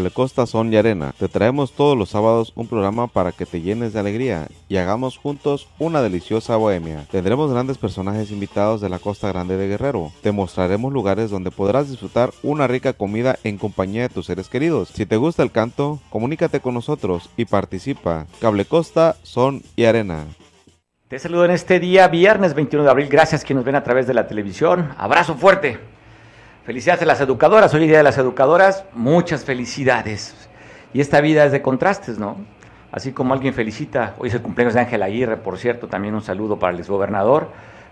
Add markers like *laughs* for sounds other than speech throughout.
Cable Costa Son y Arena. Te traemos todos los sábados un programa para que te llenes de alegría y hagamos juntos una deliciosa bohemia. Tendremos grandes personajes invitados de la Costa Grande de Guerrero. Te mostraremos lugares donde podrás disfrutar una rica comida en compañía de tus seres queridos. Si te gusta el canto, comunícate con nosotros y participa. Cable Costa Son y Arena. Te saludo en este día, viernes 21 de abril. Gracias que nos ven a través de la televisión. Abrazo fuerte. Felicidades a las educadoras. Hoy día de las educadoras. Muchas felicidades. Y esta vida es de contrastes, ¿no? Así como alguien felicita, hoy es el cumpleaños de Ángel Aguirre, por cierto, también un saludo para el exgobernador.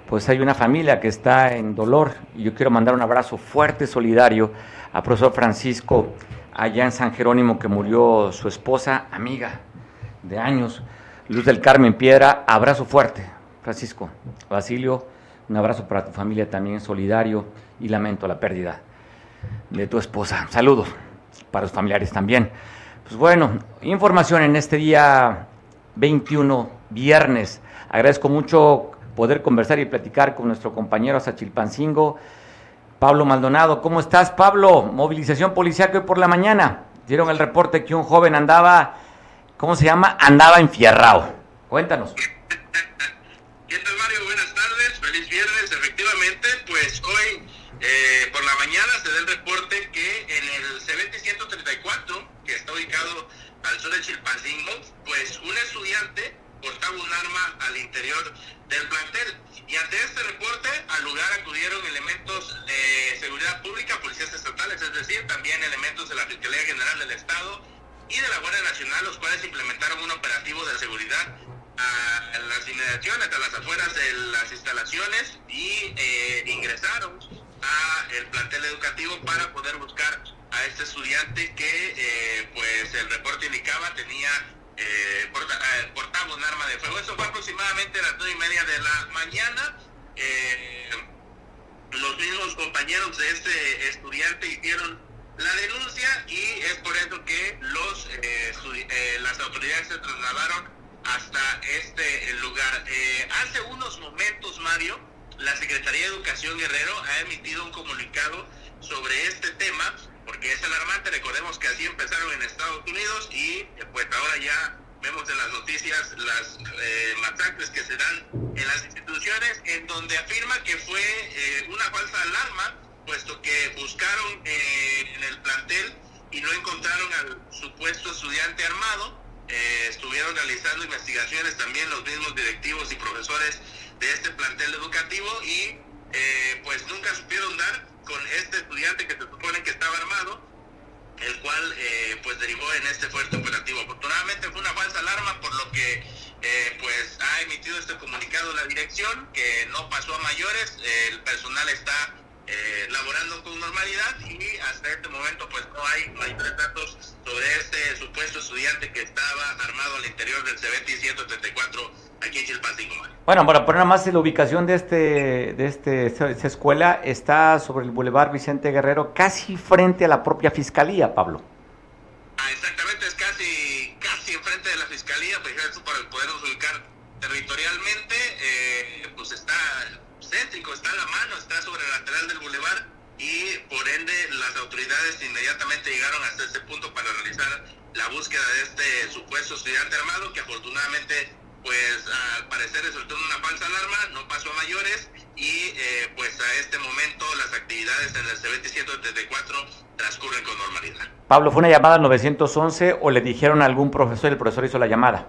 Pues hay una familia que está en dolor y yo quiero mandar un abrazo fuerte, solidario a profesor Francisco allá en San Jerónimo que murió su esposa, amiga de años. Luz del Carmen Piedra, abrazo fuerte, Francisco. Basilio, un abrazo para tu familia también, solidario, y lamento la pérdida de tu esposa. Saludos para los familiares también. Pues bueno, información en este día 21, viernes. Agradezco mucho poder conversar y platicar con nuestro compañero Sachilpancingo, Pablo Maldonado. ¿Cómo estás, Pablo? Movilización policial hoy por la mañana. Dieron el reporte que un joven andaba ¿cómo se llama? Andaba enfierrado. Cuéntanos. ¿Qué tal, Mario? Buenas tardes, feliz viernes. Efectivamente, pues hoy eh, por la mañana se da el reporte que en el CBT 134, que está ubicado al sur de Chilpancingo, pues un estudiante portaba un arma al interior del plantel. Y ante este reporte, al lugar acudieron elementos de seguridad pública, policías estatales, es decir, también elementos de la Fiscalía General del Estado, y de la Guardia Nacional, los cuales implementaron un operativo de seguridad a las inmediaciones, a las afueras de las instalaciones y eh, ingresaron a el plantel educativo para poder buscar a este estudiante que eh, pues el reporte indicaba tenía eh, portaba un arma de fuego. Eso fue aproximadamente a las nueve y media de la mañana. los mismos compañeros de este estudiante hicieron la denuncia y es por eso que los eh, eh, las autoridades se trasladaron hasta este lugar. Eh, hace unos momentos, Mario, la Secretaría de Educación Guerrero ha emitido un comunicado sobre este tema, porque es alarmante, recordemos que así empezaron en Estados Unidos y pues ahora ya vemos en las noticias las masacres que se dan en las instituciones, en donde afirma que fue una falsa alarma puesto que buscaron eh, en el plantel y no encontraron al supuesto estudiante armado. Eh, estuvieron realizando investigaciones también los mismos directivos y profesores de este plantel educativo y eh, pues nunca supieron dar con este estudiante que se supone que estaba armado, el cual pues derivó en este fuerte operativo. Afortunadamente fue una falsa alarma, por lo que pues ha emitido este comunicado la dirección, que no pasó a mayores, el personal está eh, laborando con normalidad y hasta este momento pues no hay, no hay datos sobre este supuesto estudiante que estaba armado al interior del CBT 134 aquí en Chilpancingo. Bueno, para poner más la ubicación de este de este esta escuela está sobre el Boulevard Vicente Guerrero, casi frente a la propia fiscalía, Pablo. Ah, exactamente, es casi casi enfrente de la fiscalía, pues para podernos ubicar territorialmente, eh, pues está céntrico, está a la mano, está sobre el lateral del bulevar y por ende las autoridades inmediatamente llegaron hasta este punto para realizar la búsqueda de este supuesto estudiante armado que afortunadamente pues al parecer resultó en una falsa alarma, no pasó a mayores y eh, pues a este momento las actividades en el CBT 134 transcurren con normalidad. Pablo, ¿fue una llamada al 911 o le dijeron a algún profesor y el profesor hizo la llamada?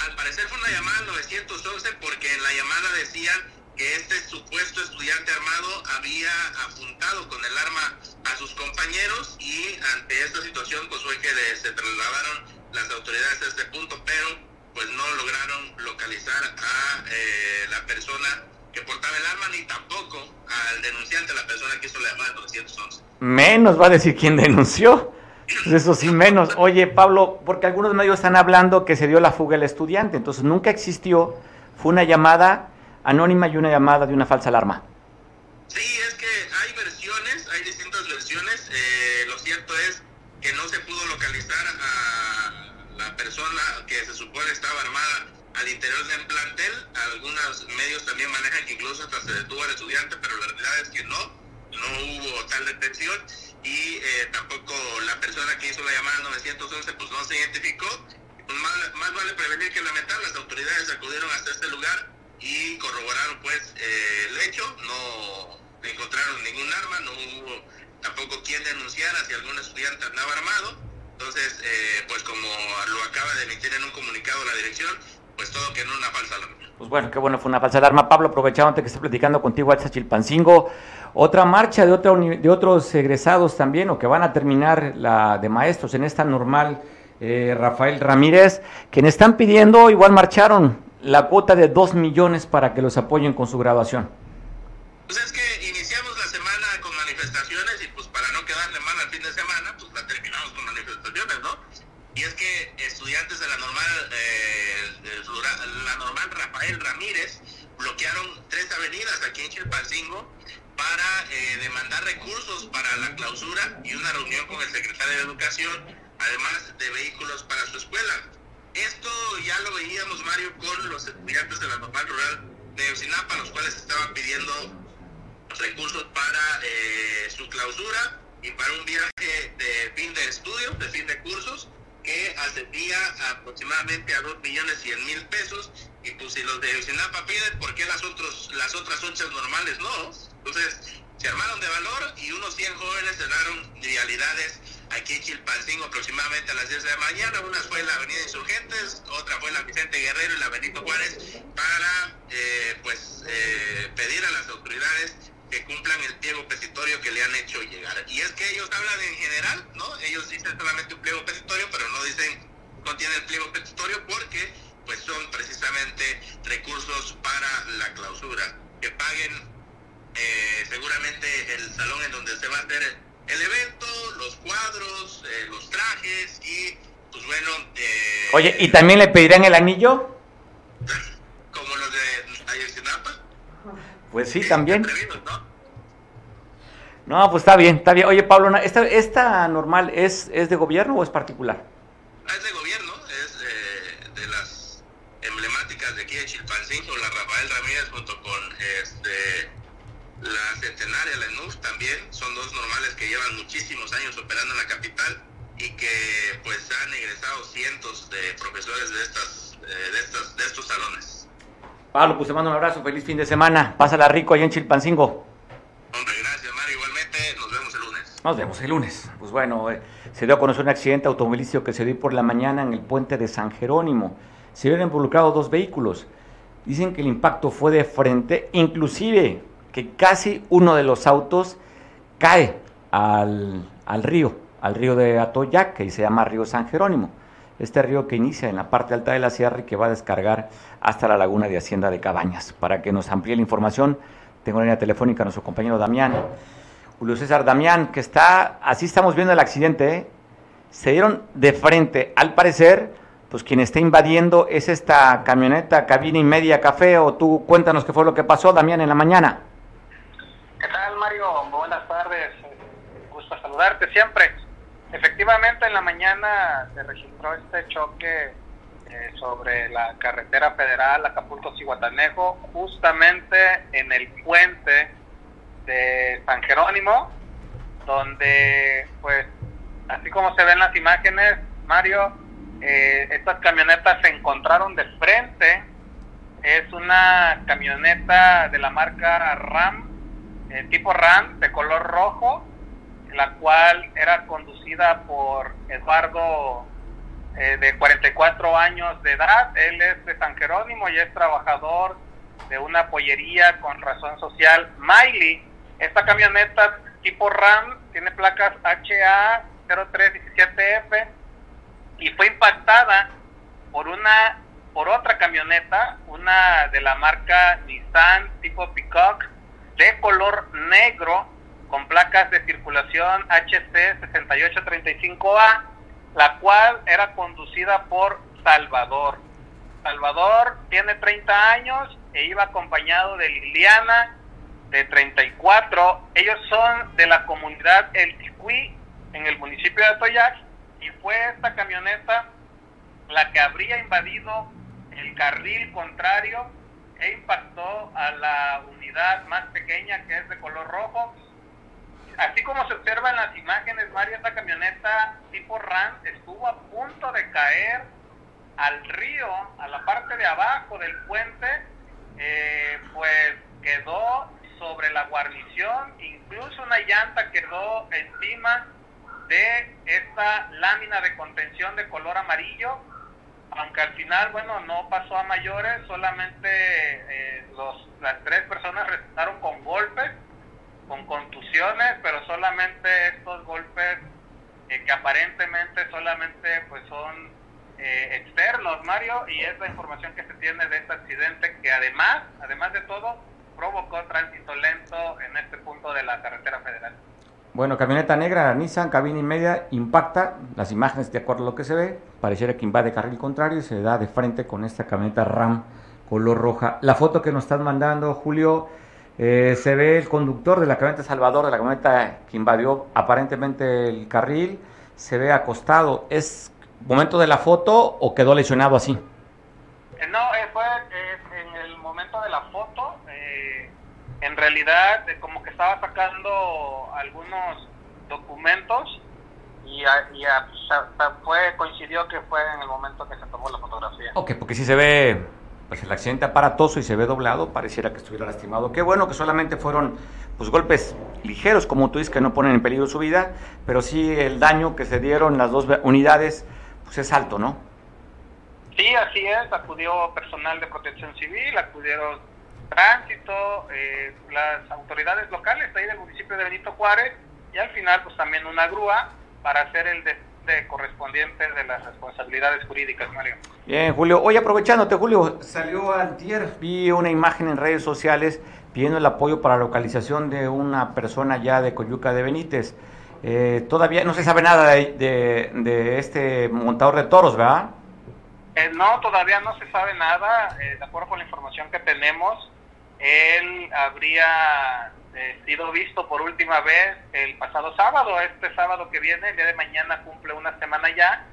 Al parecer fue una llamada al 911 porque en la llamada decían que este supuesto estudiante armado había apuntado con el arma a sus compañeros y ante esta situación pues fue que se trasladaron las autoridades a este punto, pero pues no lograron localizar a eh, la persona que portaba el arma ni tampoco al denunciante, la persona que hizo la llamada 911. Menos va a decir quién denunció. Pues eso sí, menos. Oye, Pablo, porque algunos medios están hablando que se dio la fuga el estudiante, entonces nunca existió, fue una llamada anónima y una llamada de una falsa alarma. Sí, es que hay versiones, hay distintas versiones. Eh, lo cierto es que no se pudo localizar a la persona que se supone estaba armada al interior del plantel. Algunos medios también manejan que incluso hasta se detuvo al estudiante, pero la realidad es que no, no hubo tal detención. y eh, tampoco la persona que hizo la llamada 911 pues no se identificó. Pues más, vale prevenir que lamentar. Las autoridades acudieron hasta este lugar y corroboraron pues eh, el hecho. No encontraron ningún arma, no hubo tampoco quien denunciara si algún estudiante andaba armado. Entonces, eh, pues como lo acaba de emitir en un comunicado la dirección, pues todo que no una falsa alarma. Pues bueno, qué bueno, fue una falsa alarma. Pablo, aprovechando que estoy platicando contigo a Chilpancingo, otra marcha de, otro, de otros egresados también, o que van a terminar la de maestros en esta normal, eh, Rafael Ramírez, quienes están pidiendo, igual marcharon, la cuota de 2 millones para que los apoyen con su graduación. Pues es que iniciamos la semana con manifestaciones y pues para no quedarle mal al fin de semana, pues la terminamos con manifestaciones, ¿no? Y es que Rafael Ramírez bloquearon tres avenidas aquí en Chilpancingo para eh, demandar recursos para la clausura y una reunión con el secretario de Educación, además de vehículos para su escuela. Esto ya lo veíamos, Mario, con los estudiantes de la normal rural de Ocinapa, los cuales estaban pidiendo recursos para eh, su clausura y para un viaje de fin de estudio, de fin de cursos, que ascendía aproximadamente a 2 millones 100 mil pesos. Y pues si los de Ocinapa piden, ¿por qué las, otros, las otras onchas normales no? Entonces, se armaron de valor y unos 100 jóvenes cerraron realidades aquí en Chilpancingo aproximadamente a las 10 de la mañana. Una fue la Avenida Insurgentes, otra fue la Vicente Guerrero y la Benito Juárez para eh, pues eh, pedir a las autoridades que cumplan el pliego petitorio que le han hecho llegar. Y es que ellos hablan en general, ¿no? Ellos dicen solamente un pliego petitorio, pero no dicen contiene el pliego petitorio porque pues son precisamente recursos para la clausura, que paguen eh, seguramente el salón en donde se va a hacer el, evento, los cuadros, eh, los trajes y pues bueno... Eh, Oye, ¿y también le pedirán el anillo? *laughs* Como los de Ayotzinapa. Pues sí, también. ¿no? pues está bien, está bien. Oye, Pablo, ¿esta, esta normal es, es de gobierno o es particular? Es de gobierno, la Rafael Ramírez junto con este, la Centenaria, la NUF también, son dos normales que llevan muchísimos años operando en la capital y que pues han egresado cientos de profesores de, estas, eh, de, estos salones. Pablo, pues te mando un abrazo, feliz fin de semana, pásala rico allá en Chilpancingo. Hombre, gracias Mario, igualmente, nos vemos el lunes. Nos vemos el lunes. Pues bueno, eh, se dio a conocer un accidente automovilístico que se dio por la mañana en el puente de San Jerónimo. Se vieron involucrados dos vehículos. Dicen que el impacto fue de frente, inclusive que casi uno de los autos cae al, río, al río de Atoyac, que se llama Río San Jerónimo. Este río que inicia en la parte alta de la sierra y que va a descargar hasta la laguna de Hacienda de Cabañas. Para que nos amplíe la información, tengo la línea telefónica a nuestro compañero Damián. Julio César Damián, que está, así estamos viendo el accidente, ¿eh? se dieron de frente, al parecer, pues quien está invadiendo es esta camioneta cabina y media café, o tú cuéntanos qué fue lo que pasó, Damián, en la mañana. ¿Qué tal, Mario? Buenas tardes. Gusto saludarte siempre. Efectivamente, en la mañana se registró este choque eh, sobre la carretera federal Acapulco-Cihuatanejo, justamente en el puente de San Jerónimo, donde, pues, así como se ven las imágenes, Mario, eh, estas camionetas se encontraron de frente. Es una camioneta de la marca RAM eh, tipo RAM de color rojo, la cual era conducida por Eduardo eh, de 44 años de edad. Él es de San Jerónimo y es trabajador de una pollería con razón social Miley. Esta camioneta tipo RAM tiene placas HA 0317F y fue impactada por una por otra camioneta, una de la marca Nissan tipo Peacock de color negro con placas de circulación HC 6835A, la cual era conducida por Salvador. Salvador tiene 30 años e iba acompañado de Liliana de 34. Ellos son de la comunidad El Ticuí en el municipio de Atoyac y fue esta camioneta la que habría invadido el carril contrario e impactó a la unidad más pequeña que es de color rojo. así como se observa en las imágenes, Mario, esta camioneta tipo RAM estuvo a punto de caer al río, a la parte de abajo del puente, eh, pues quedó sobre la guarnición, incluso una llanta quedó encima de esta lámina de contención de color amarillo, aunque al final, bueno, no pasó a mayores, solamente eh, los, las tres personas resultaron con golpes, con contusiones, pero solamente estos golpes eh, que aparentemente solamente pues son eh, externos, Mario, y es la información que se tiene de este accidente que además, además de todo, provocó tránsito lento en este punto de la carretera federal. Bueno, camioneta negra, Nissan, cabina y media, impacta, las imágenes de acuerdo a lo que se ve, pareciera que invade carril contrario y se da de frente con esta camioneta RAM color roja. La foto que nos están mandando, Julio, eh, se ve el conductor de la camioneta Salvador, de la camioneta que invadió aparentemente el carril, se ve acostado. ¿Es momento de la foto o quedó lesionado así? Eh, no, eh, fue en el momento de la foto. En realidad, como que estaba sacando algunos documentos y, fue coincidió que fue en el momento que se tomó la fotografía. Ok, porque si se ve pues el accidente aparatoso y se ve doblado, pareciera que estuviera lastimado. Qué bueno que solamente fueron pues golpes ligeros, como tú dices, que no ponen en peligro su vida, pero sí el daño que se dieron las dos unidades pues es alto, ¿no? Sí, así es, acudió personal de protección civil, acudieron tránsito, eh, las autoridades locales ahí del municipio de Benito Juárez y al final pues también una grúa para hacer el de correspondiente de las responsabilidades jurídicas, Mario. Bien, Julio. Oye, aprovechándote, Julio, salió antier, vi una imagen en redes sociales pidiendo el apoyo para la localización de una persona ya de Coyuca de Benítez. Eh, todavía no se sabe nada de, de, este montador de toros, ¿verdad? Eh, no, todavía no se sabe nada. Eh, de acuerdo con la información que tenemos, él habría eh, sido visto por última vez el pasado sábado, este sábado que viene, el día de mañana cumple una semana ya.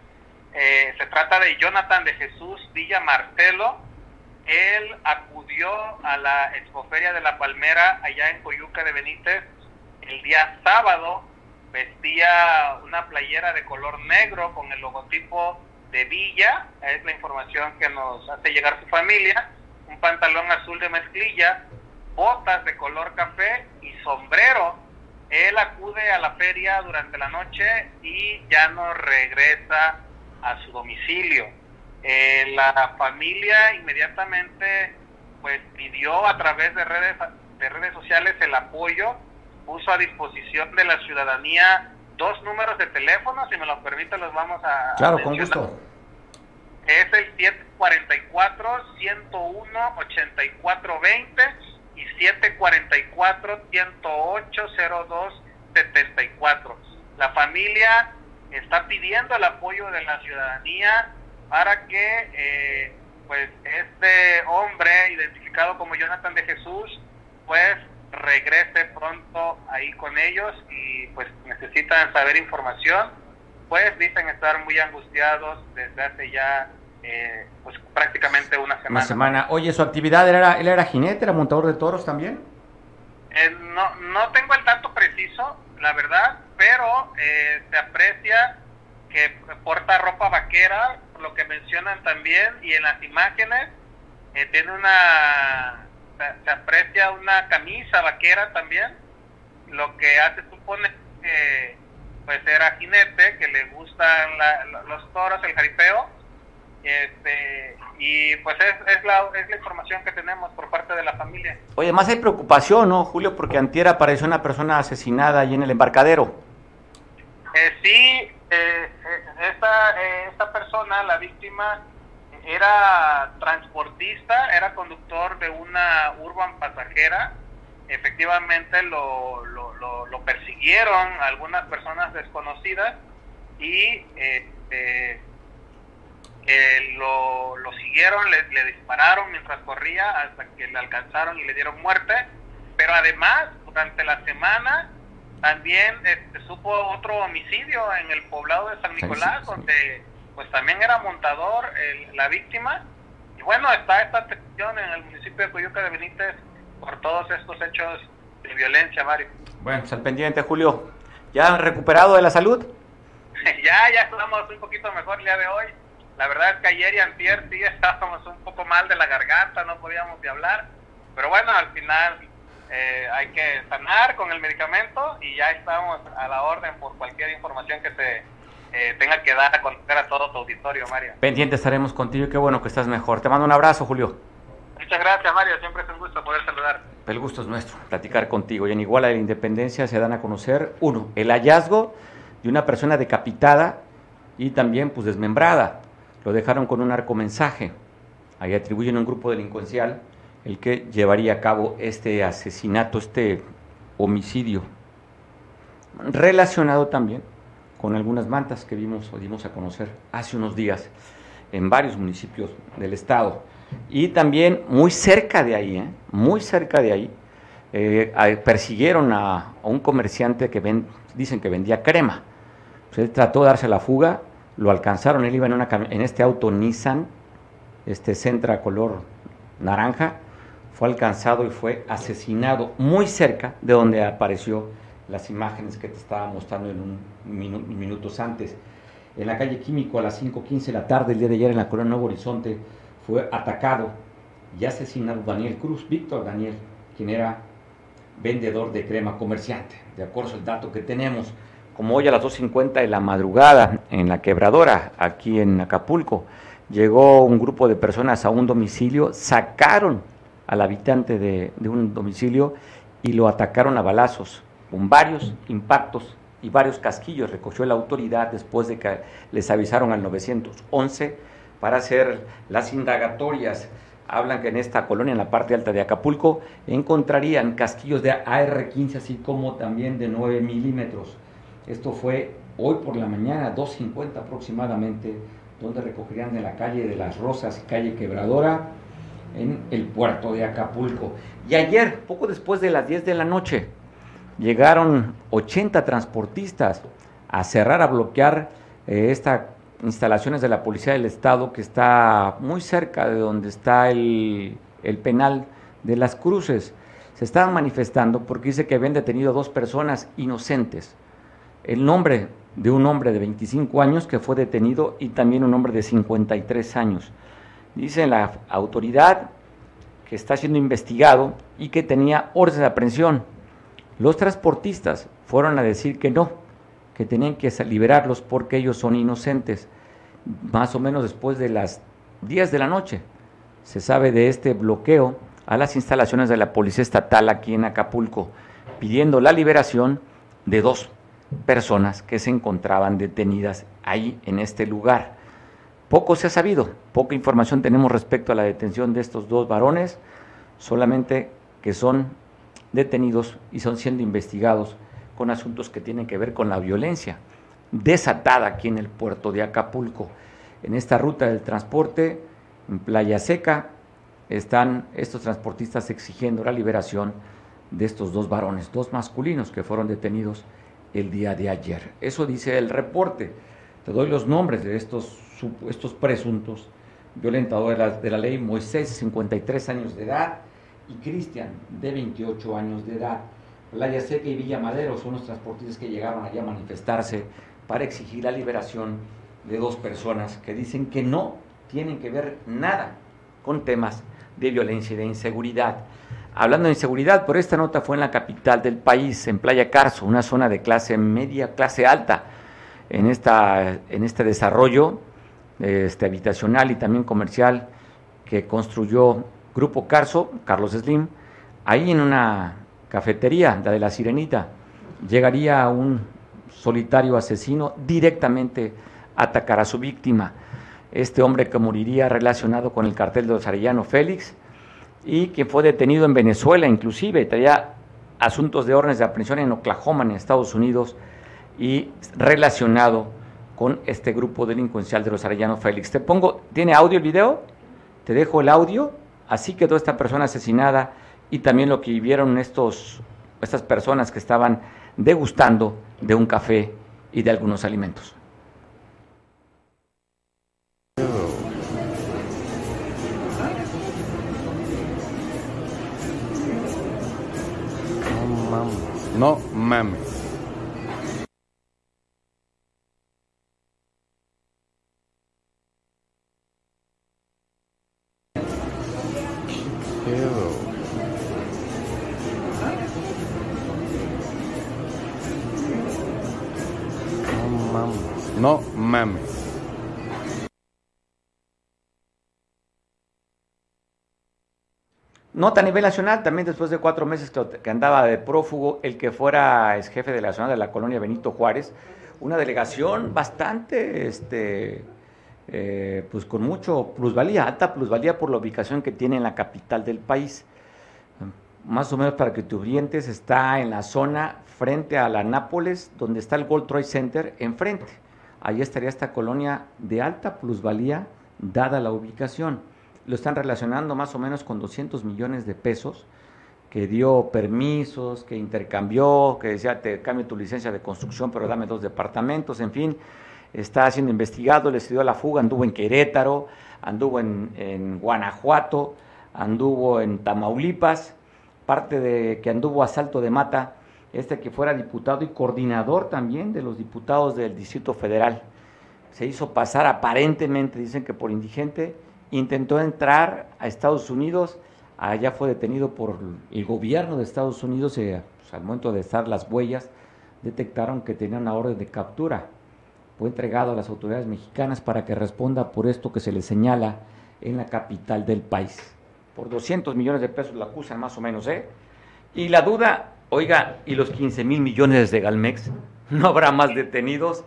Eh, se trata de Jonathan de Jesús Villa Marcelo. Él acudió a la Expoferia de la Palmera allá en Coyuca de Benítez el día sábado. Vestía una playera de color negro con el logotipo de Villa, es la información que nos hace llegar su familia, un pantalón azul de mezclilla, botas de color café y sombrero. Él acude a la feria durante la noche y ya no regresa a su domicilio. Eh, la familia inmediatamente pues pidió a través de redes de redes sociales el apoyo, puso a disposición de la ciudadanía dos números de teléfono, si me lo permite los vamos a Claro, con gusto. Es el 744 101 8420 y 744-108-0274. La familia está pidiendo el apoyo de la ciudadanía para que eh, pues este hombre identificado como Jonathan de Jesús pues regrese pronto ahí con ellos y pues necesitan saber información pues dicen estar muy angustiados desde hace ya eh, pues prácticamente una semana. Una semana. Oye, ¿su actividad era, él era jinete, era montador de toros también? Eh, no, no tengo el dato preciso, la verdad, pero eh, se aprecia que porta ropa vaquera, lo que mencionan también, y en las imágenes tiene una, se, aprecia una camisa vaquera también, lo que hace supone que pues era jinete, que le gustan los toros, el jaripeo, este, y pues es, es, la, es la información que tenemos por parte de la familia. Oye, más hay preocupación, ¿no, Julio? Porque antier apareció una persona asesinada ahí en el embarcadero. Eh, sí, eh, eh, esta, esta persona, la víctima, era transportista, era conductor de una urban pasajera. Efectivamente lo, lo, lo, lo persiguieron algunas personas desconocidas y este, lo, lo, siguieron, le, dispararon mientras corría hasta que le alcanzaron y le dieron muerte. Pero además, durante la semana, también este, supo otro homicidio en el poblado de San Nicolás, donde pues también era montador la víctima. Y bueno, está esta atención en el municipio de Coyuca de Benítez por todos estos hechos de violencia, Mario. Bueno, pues al pendiente, Julio. ¿Ya recuperado de la salud? *laughs* ya, ya estamos un poquito mejor el día de hoy. La verdad es que ayer y antier sí estábamos un poco mal de la garganta, no podíamos ni hablar. Pero bueno, al final eh, hay que sanar con el medicamento y ya estamos a la orden por cualquier información que se eh, tenga que dar a conocer a todo tu auditorio, Mario. Pendiente estaremos contigo y qué bueno que estás mejor. Te mando un abrazo, Julio. Muchas gracias, Mario. Siempre es un gusto poder saludar. El gusto es nuestro, platicar contigo. Y en Iguala de la Independencia se dan a conocer, uno, el hallazgo de una persona decapitada y también pues desmembrada lo dejaron con un arco mensaje. Ahí atribuyen a un grupo delincuencial el que llevaría a cabo este asesinato, este homicidio, relacionado también con algunas mantas que vimos o dimos a conocer hace unos días en varios municipios del estado. Y también muy cerca de ahí, ¿eh? muy cerca de ahí, eh, persiguieron a, un comerciante que ven, dicen que vendía crema. Pues él trató de darse la fuga, lo alcanzaron, él iba en, una, en este auto Nissan, este Centra color naranja, fue alcanzado y fue asesinado muy cerca de donde apareció las imágenes que te estaba mostrando en un minutos antes. En la calle Químico a las 5.15 de la tarde, el día de ayer en la colonia Nuevo Horizonte, fue atacado y asesinado Daniel Cruz, Víctor Daniel, quien era vendedor de crema comerciante. De acuerdo al dato que tenemos, como hoy a las 2.50 de la madrugada en la quebradora, aquí en Acapulco, llegó un grupo de personas a un domicilio, sacaron al habitante de, un domicilio y lo atacaron a balazos, con varios impactos y varios casquillos. Recogió la autoridad después de que les avisaron al 911 para hacer las indagatorias. Hablan que en esta colonia, en la parte alta de Acapulco, encontrarían casquillos de AR-15, así como también de 9 milímetros. Esto fue hoy por la mañana, 2.50 aproximadamente, donde recogerían de la calle de las Rosas calle Quebradora en el puerto de Acapulco. Y ayer, poco después de las 10 de la noche, llegaron 80 transportistas a cerrar, a bloquear eh, estas instalaciones de la Policía del Estado que está muy cerca de donde está el, el penal de las cruces. Se estaban manifestando porque dice que habían detenido a dos personas inocentes el nombre de un hombre de 25 años que fue detenido y también un hombre de 53 años. Dice la autoridad que está siendo investigado y que tenía orden de aprehensión. Los transportistas fueron a decir que no, que tenían que liberarlos porque ellos son inocentes. Más o menos después de las 10 de la noche se sabe de este bloqueo a las instalaciones de la Policía Estatal aquí en Acapulco, pidiendo la liberación de dos personas que se encontraban detenidas ahí en este lugar. Poco se ha sabido, poca información tenemos respecto a la detención de estos dos varones, solamente que son detenidos y son siendo investigados con asuntos que tienen que ver con la violencia desatada aquí en el puerto de Acapulco. En esta ruta del transporte, en Playa Seca, están estos transportistas exigiendo la liberación de estos dos varones, dos masculinos que fueron detenidos el día de ayer. Eso dice el reporte. Te doy los nombres de estos, estos presuntos violentadores de la, ley. Moisés, 53 años de edad, y Cristian, de 28 años de edad. Playa Seca y Villa Madero son los transportistas que llegaron allá a manifestarse para exigir la liberación de dos personas que dicen que no tienen que ver nada con temas de violencia y de inseguridad. Hablando de inseguridad, por esta nota fue en la capital del país, en Playa Carso, una zona de clase media, clase alta, en, esta, en este desarrollo este, habitacional y también comercial que construyó Grupo Carso, Carlos Slim, ahí en una cafetería, la de la Sirenita, llegaría un solitario asesino directamente a atacar a su víctima. Este hombre que moriría relacionado con el cartel de los Arellano Félix, y que fue detenido en Venezuela, inclusive traía asuntos de órdenes de aprehensión en Oklahoma, en Estados Unidos, y relacionado con este grupo delincuencial de los Arellano Félix. Te pongo, ¿tiene audio el video? Te dejo el audio. Así quedó esta persona asesinada y también lo que vivieron estos, estas personas que estaban degustando de un café y de algunos alimentos. No mames. No Nota a nivel nacional, también después de cuatro meses que andaba de prófugo, el que fuera ex jefe de la zona de la colonia Benito Juárez, una delegación bastante, este, eh, pues con mucho plusvalía, alta plusvalía por la ubicación que tiene en la capital del país. Más o menos para que te orientes, está en la zona frente a la Nápoles, donde está el Gold Trade Center, enfrente ahí estaría esta colonia de alta plusvalía dada la ubicación. Lo están relacionando más o menos con 200 millones de pesos que dio permisos, que intercambió, que decía te cambio tu licencia de construcción, pero dame dos departamentos, en fin, está siendo investigado, le dio la fuga, anduvo en Querétaro, anduvo en, en Guanajuato, anduvo en Tamaulipas, parte de que anduvo a Salto de Mata, este que fuera diputado y coordinador también de los diputados del Distrito Federal. Se hizo pasar aparentemente, dicen que por indigente, intentó entrar a Estados Unidos, allá fue detenido por el gobierno de Estados Unidos, eh, pues, al momento de estar las huellas, detectaron que tenía una orden de captura. Fue entregado a las autoridades mexicanas para que responda por esto que se le señala en la capital del país. Por 200 millones de pesos la acusan más o menos, ¿eh? Y la duda Oiga, ¿y los 15 mil millones de Galmex? *laughs* ¿No habrá más detenidos?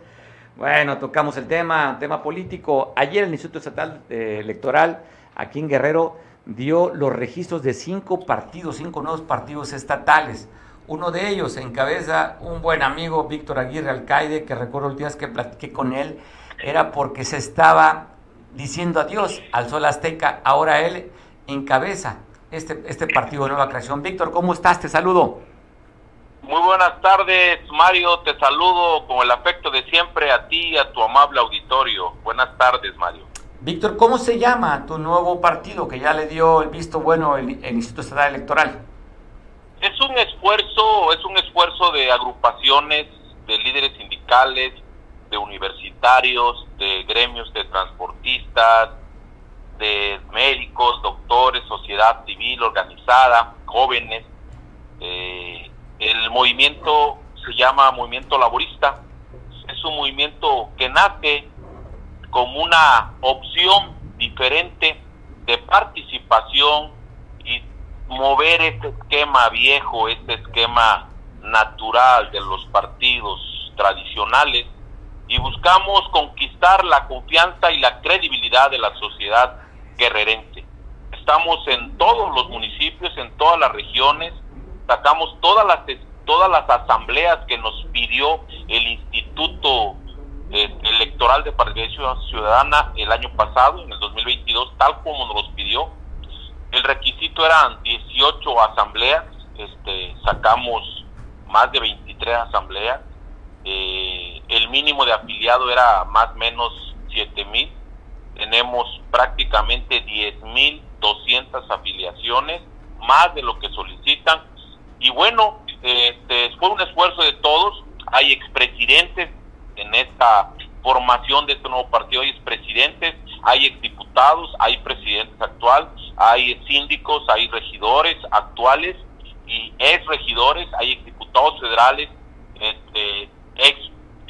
Bueno, tocamos el tema, tema político. Ayer el Instituto Estatal eh, Electoral aquí en Guerrero dio los registros de cinco partidos, cinco nuevos partidos estatales. Uno de ellos encabeza un buen amigo, Víctor Aguirre Alcaide, que recuerdo el día que platiqué con él, era porque se estaba diciendo adiós al Sol Azteca. Ahora él encabeza este, este partido de nueva creación. Víctor, ¿cómo estás? Te saludo. Muy buenas tardes, Mario. Te saludo con el afecto de siempre a ti y a tu amable auditorio. Buenas tardes, Mario. Víctor, ¿cómo se llama tu nuevo partido que ya le dio el visto bueno el, Instituto Estatal Electoral? Es un esfuerzo, es un esfuerzo de agrupaciones, de líderes sindicales, de universitarios, de gremios de transportistas, de médicos, doctores, sociedad civil organizada, jóvenes, eh, el movimiento se llama movimiento laborista. Es un movimiento que nace como una opción diferente de participación y mover este esquema viejo, este esquema natural de los partidos tradicionales y buscamos conquistar la confianza y la credibilidad de la sociedad guerrerense. Estamos en todos los municipios, en todas las regiones, sacamos todas las todas las asambleas que nos pidió el Instituto eh, Electoral de Participación Ciudadana el año pasado, en el 2022, tal como nos los pidió. El requisito eran 18 asambleas, este, sacamos más de 23 asambleas. Eh, el mínimo de afiliado era más o menos 7 mil. Tenemos prácticamente 10 mil 200 afiliaciones, más de lo que solicitan y bueno, este, fue un esfuerzo de todos. Hay expresidentes en esta formación de este nuevo partido, hay expresidentes, hay exdiputados, hay presidentes actuales, hay síndicos, hay regidores actuales y ex regidores, hay exdiputados federales, este, ex,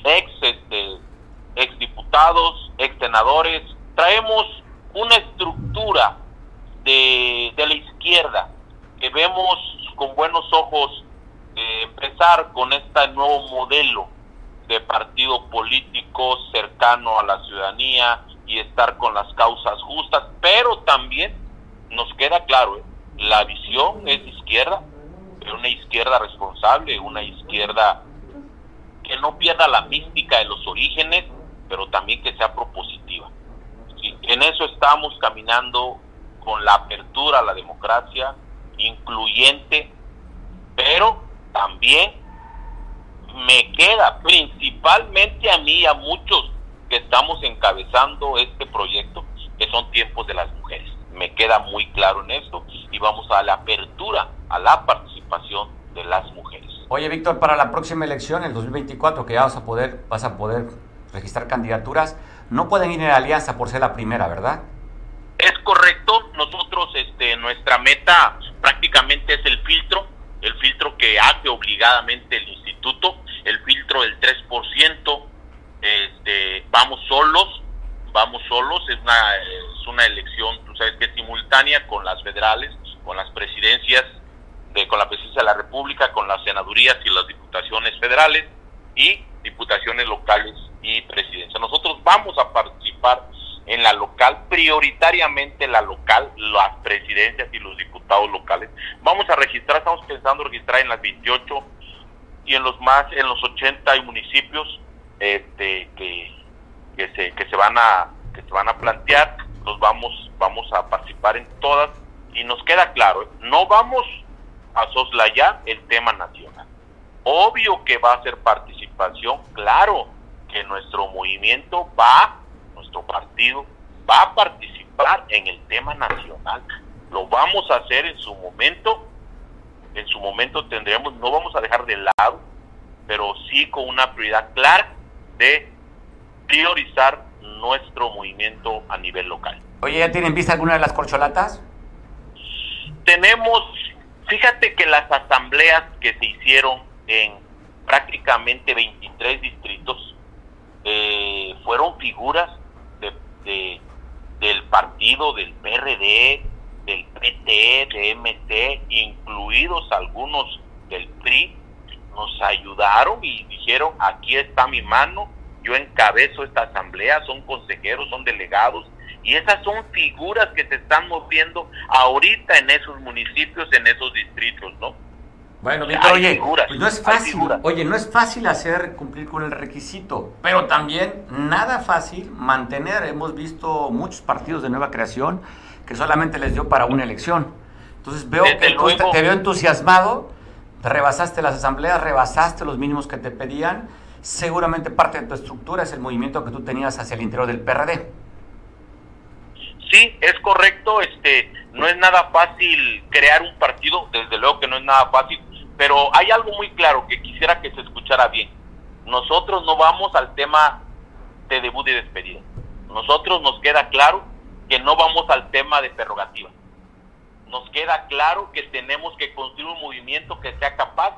ex, este, exdiputados, ex senadores. Traemos una estructura de, de la izquierda que vemos con buenos ojos eh, empezar con este nuevo modelo de partido político cercano a la ciudadanía y estar con las causas justas, pero también nos queda claro, ¿eh? la visión es izquierda, pero una izquierda responsable, una izquierda que no pierda la mística de los orígenes, pero también que sea propositiva. en eso estamos caminando con la apertura a la democracia, incluyente, pero también me queda principalmente a mí y a muchos que estamos encabezando este proyecto, que son tiempos de las mujeres. Me queda muy claro en esto y vamos a la apertura a la participación de las mujeres. Oye, Víctor, para la próxima elección, el 2024, que ya vas a poder, vas a poder registrar candidaturas, no pueden ir en alianza por ser la primera, ¿verdad? Es correcto. Nosotros, este, nuestra meta prácticamente es el filtro, el filtro que hace obligadamente el instituto, el filtro del 3%. Este, vamos solos, vamos solos. Es una, es una elección, tú sabes que simultánea con las federales, con las presidencias de, con la presidencia de la República, con las senadurías y las diputaciones federales y diputaciones locales y presidencia. Nosotros vamos a participar en la local, prioritariamente la local, las presidencias y los diputados locales. Vamos a registrar, estamos pensando registrar en las 28 y en los más, en los 80 municipios este, que, que se, que se van a, que se van a plantear, los vamos, vamos a participar en todas y nos queda claro, ¿eh? no vamos a soslayar el tema nacional. Obvio que va a ser participación, claro que nuestro movimiento va, nuestro partido va a participar en el tema nacional. Lo vamos a hacer en su momento, en su momento tendremos, no vamos a dejar de lado, pero sí con una prioridad clara de priorizar nuestro movimiento a nivel local. Oye, ¿ya tienen vista alguna de las corcholatas? Tenemos Fíjate que las asambleas que se hicieron en prácticamente 23 distritos eh, fueron figuras de, del partido, del PRD, del PT, de MT, incluidos algunos del PRI, nos ayudaron y dijeron, aquí está mi mano, yo encabezo esta asamblea, son consejeros, son delegados, y esas son figuras que se están moviendo ahorita en esos municipios, en esos distritos, ¿no? Bueno, oye, pues no es fácil, oye, no es fácil hacer cumplir con el requisito, pero también nada fácil mantener, hemos visto muchos partidos de nueva creación que solamente les dio para una elección. Entonces veo que te veo entusiasmado, rebasaste las asambleas, rebasaste los mínimos que te pedían, seguramente parte de tu estructura es el movimiento que tú tenías hacia el interior del PRD. Sí, es correcto, este, no es nada fácil crear un partido, desde luego que no es nada fácil, pero hay algo muy claro que quisiera que se escuchara bien. Nosotros no vamos al tema de debut y despedida. Nosotros nos queda claro que no vamos al tema de prerrogativa. Nos queda claro que tenemos que construir un movimiento que sea capaz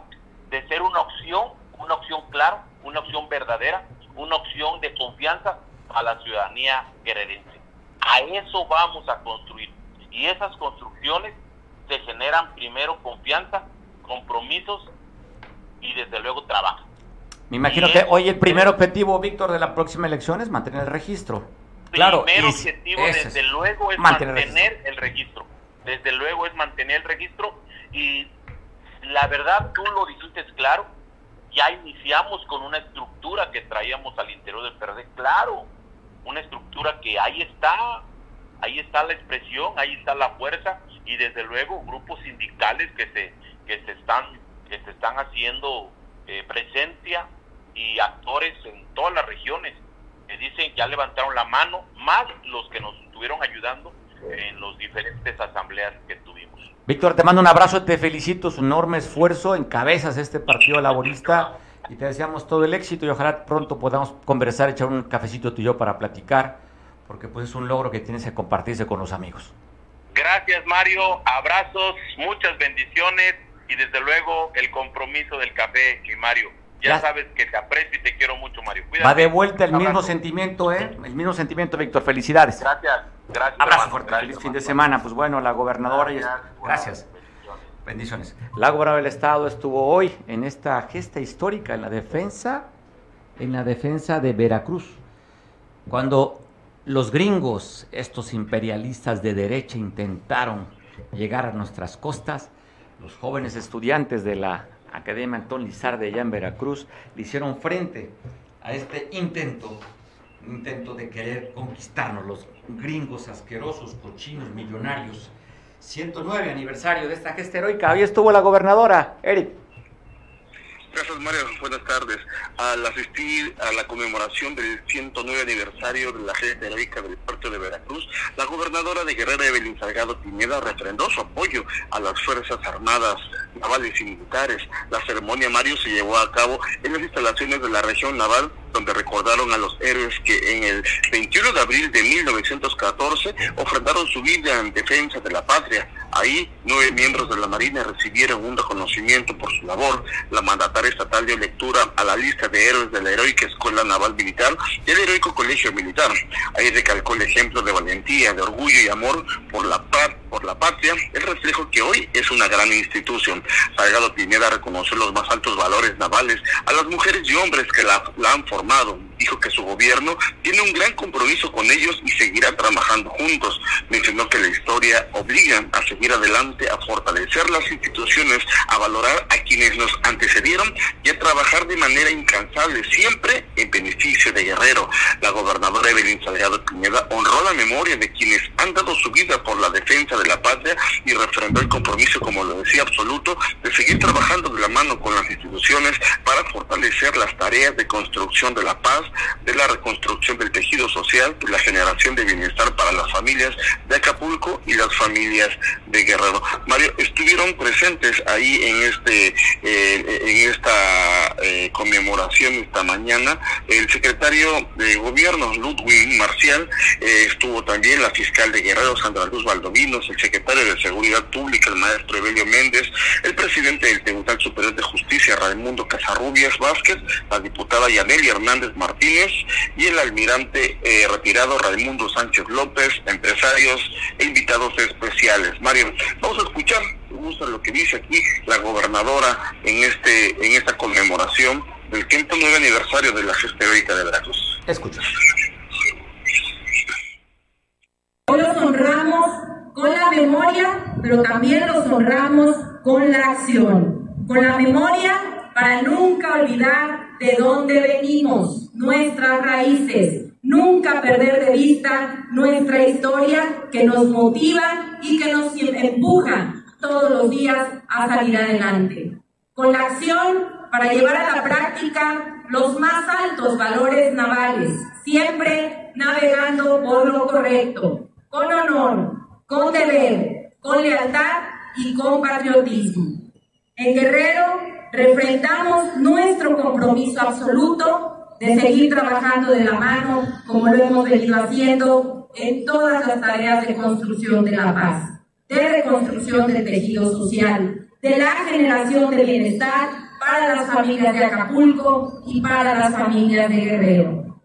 de ser una opción, una opción clara, una opción verdadera, una opción de confianza a la ciudadanía guerrerense. A eso vamos a construir. Y esas construcciones se generan primero confianza, compromisos y desde luego trabajo. Me imagino que hoy el primer objetivo, Víctor, de la próxima elección es mantener el registro. Claro, primer objetivo, desde luego, es mantener, el registro. Desde luego es mantener el registro y la verdad, tú lo dijiste claro, ya iniciamos con una estructura que traíamos al interior del PRD, claro, una estructura que ahí está, ahí está la expresión, ahí está la fuerza y desde luego grupos sindicales que se que se están que se están haciendo eh, presencia y actores en todas las regiones que dicen ya levantaron la mano más los que nos estuvieron ayudando en los diferentes asambleas que tuvimos. Víctor, te mando un abrazo, te felicito, su enorme esfuerzo, encabezas este partido laborista y te deseamos todo el éxito y ojalá pronto podamos conversar, echar un cafecito tú y yo para platicar, porque pues es un logro que tienes que compartirse con los amigos. Gracias Mario, abrazos, muchas bendiciones y desde luego el compromiso del café y Mario. Ya, sabes que te aprecio y te quiero mucho Mario. Va de vuelta el mismo sentimiento, ¿eh? El mismo sentimiento, Víctor. Felicidades. Gracias, gracias. Abrazo fuerte, feliz fin de semana. Pues bueno, la gobernadora... Gracias. gracias. Bendiciones. La gobernadora del Estado estuvo hoy en esta gesta histórica en la defensa, en la defensa de Veracruz. Cuando los gringos, estos imperialistas de derecha, intentaron llegar a nuestras costas, los jóvenes estudiantes de la Academia Antón Lizarde allá en Veracruz le hicieron frente a este intento, intento de querer conquistarnos, los gringos asquerosos, cochinos, millonarios 109 aniversario de esta gesta heroica. Hoy estuvo la gobernadora, Eric. Gracias Mario, buenas tardes. Al asistir a la conmemoración del 109 aniversario de la gesta heroica del puerto de Veracruz, la gobernadora de Guerrera Evelyn Salgado Pineda refrendó su apoyo a las Fuerzas Armadas navales y militares. La ceremonia Mario se llevó a cabo en las instalaciones de la región naval donde recordaron a los héroes que en el 21 de abril de 1914 ofrendaron su vida en defensa de la patria. Ahí, nueve miembros de la Marina recibieron un reconocimiento por su labor. La mandataria estatal dio lectura a la lista de héroes de la heroica Escuela Naval Militar y el heroico Colegio Militar. Ahí recalcó el ejemplo de valentía, de orgullo y amor por la paz por la patria, el reflejo que hoy es una gran institución. Salgado Pineda reconoció los más altos valores navales a las mujeres y hombres que la, la han formado. Dijo que su gobierno tiene un gran compromiso con ellos y seguirá trabajando juntos. Mencionó que la historia obliga a seguir adelante, a fortalecer las instituciones, a valorar a quienes nos antecedieron y a trabajar de manera incansable, siempre en beneficio de Guerrero. La gobernadora Evelyn Salgado Pineda honró la memoria de quienes han dado su vida por la defensa de la patria y refrendó el compromiso, como lo decía, absoluto de seguir trabajando de la mano con las instituciones para fortalecer las tareas de construcción de la paz, de la reconstrucción del tejido social, la generación de bienestar para las familias de Acapulco y las familias de Guerrero. Mario, estuvieron presentes ahí en este eh, en esta eh, conmemoración esta mañana el secretario de gobierno Ludwig Marcial eh, estuvo también la fiscal de Guerrero Sandra Luz Valdovinos el secretario de Seguridad Pública, el maestro Evelio Méndez, el presidente del Tribunal Superior de Justicia, Raimundo Casarrubias Vázquez, la diputada Yaneli Hernández Martínez y el almirante eh, retirado Raimundo Sánchez López, empresarios e invitados especiales. Mario, vamos a escuchar, gusta lo que dice aquí la gobernadora en este en esta conmemoración del 109 aniversario de la gesta heroica de Veracruz. Escucha. Hoy los honramos con la memoria, pero también los honramos con la acción. Con la memoria para nunca olvidar de dónde venimos, nuestras raíces, nunca perder de vista nuestra historia que nos motiva y que nos empuja todos los días a salir adelante. Con la acción para llevar a la práctica los más altos valores navales, siempre navegando por lo correcto, con honor, con deber, con lealtad y con patriotismo. En Guerrero refrendamos nuestro compromiso absoluto de seguir trabajando de la mano como lo hemos venido haciendo en todas las tareas de construcción de la paz, de reconstrucción del tejido social, de la generación de bienestar para las familias de Acapulco y para las familias de Guerrero.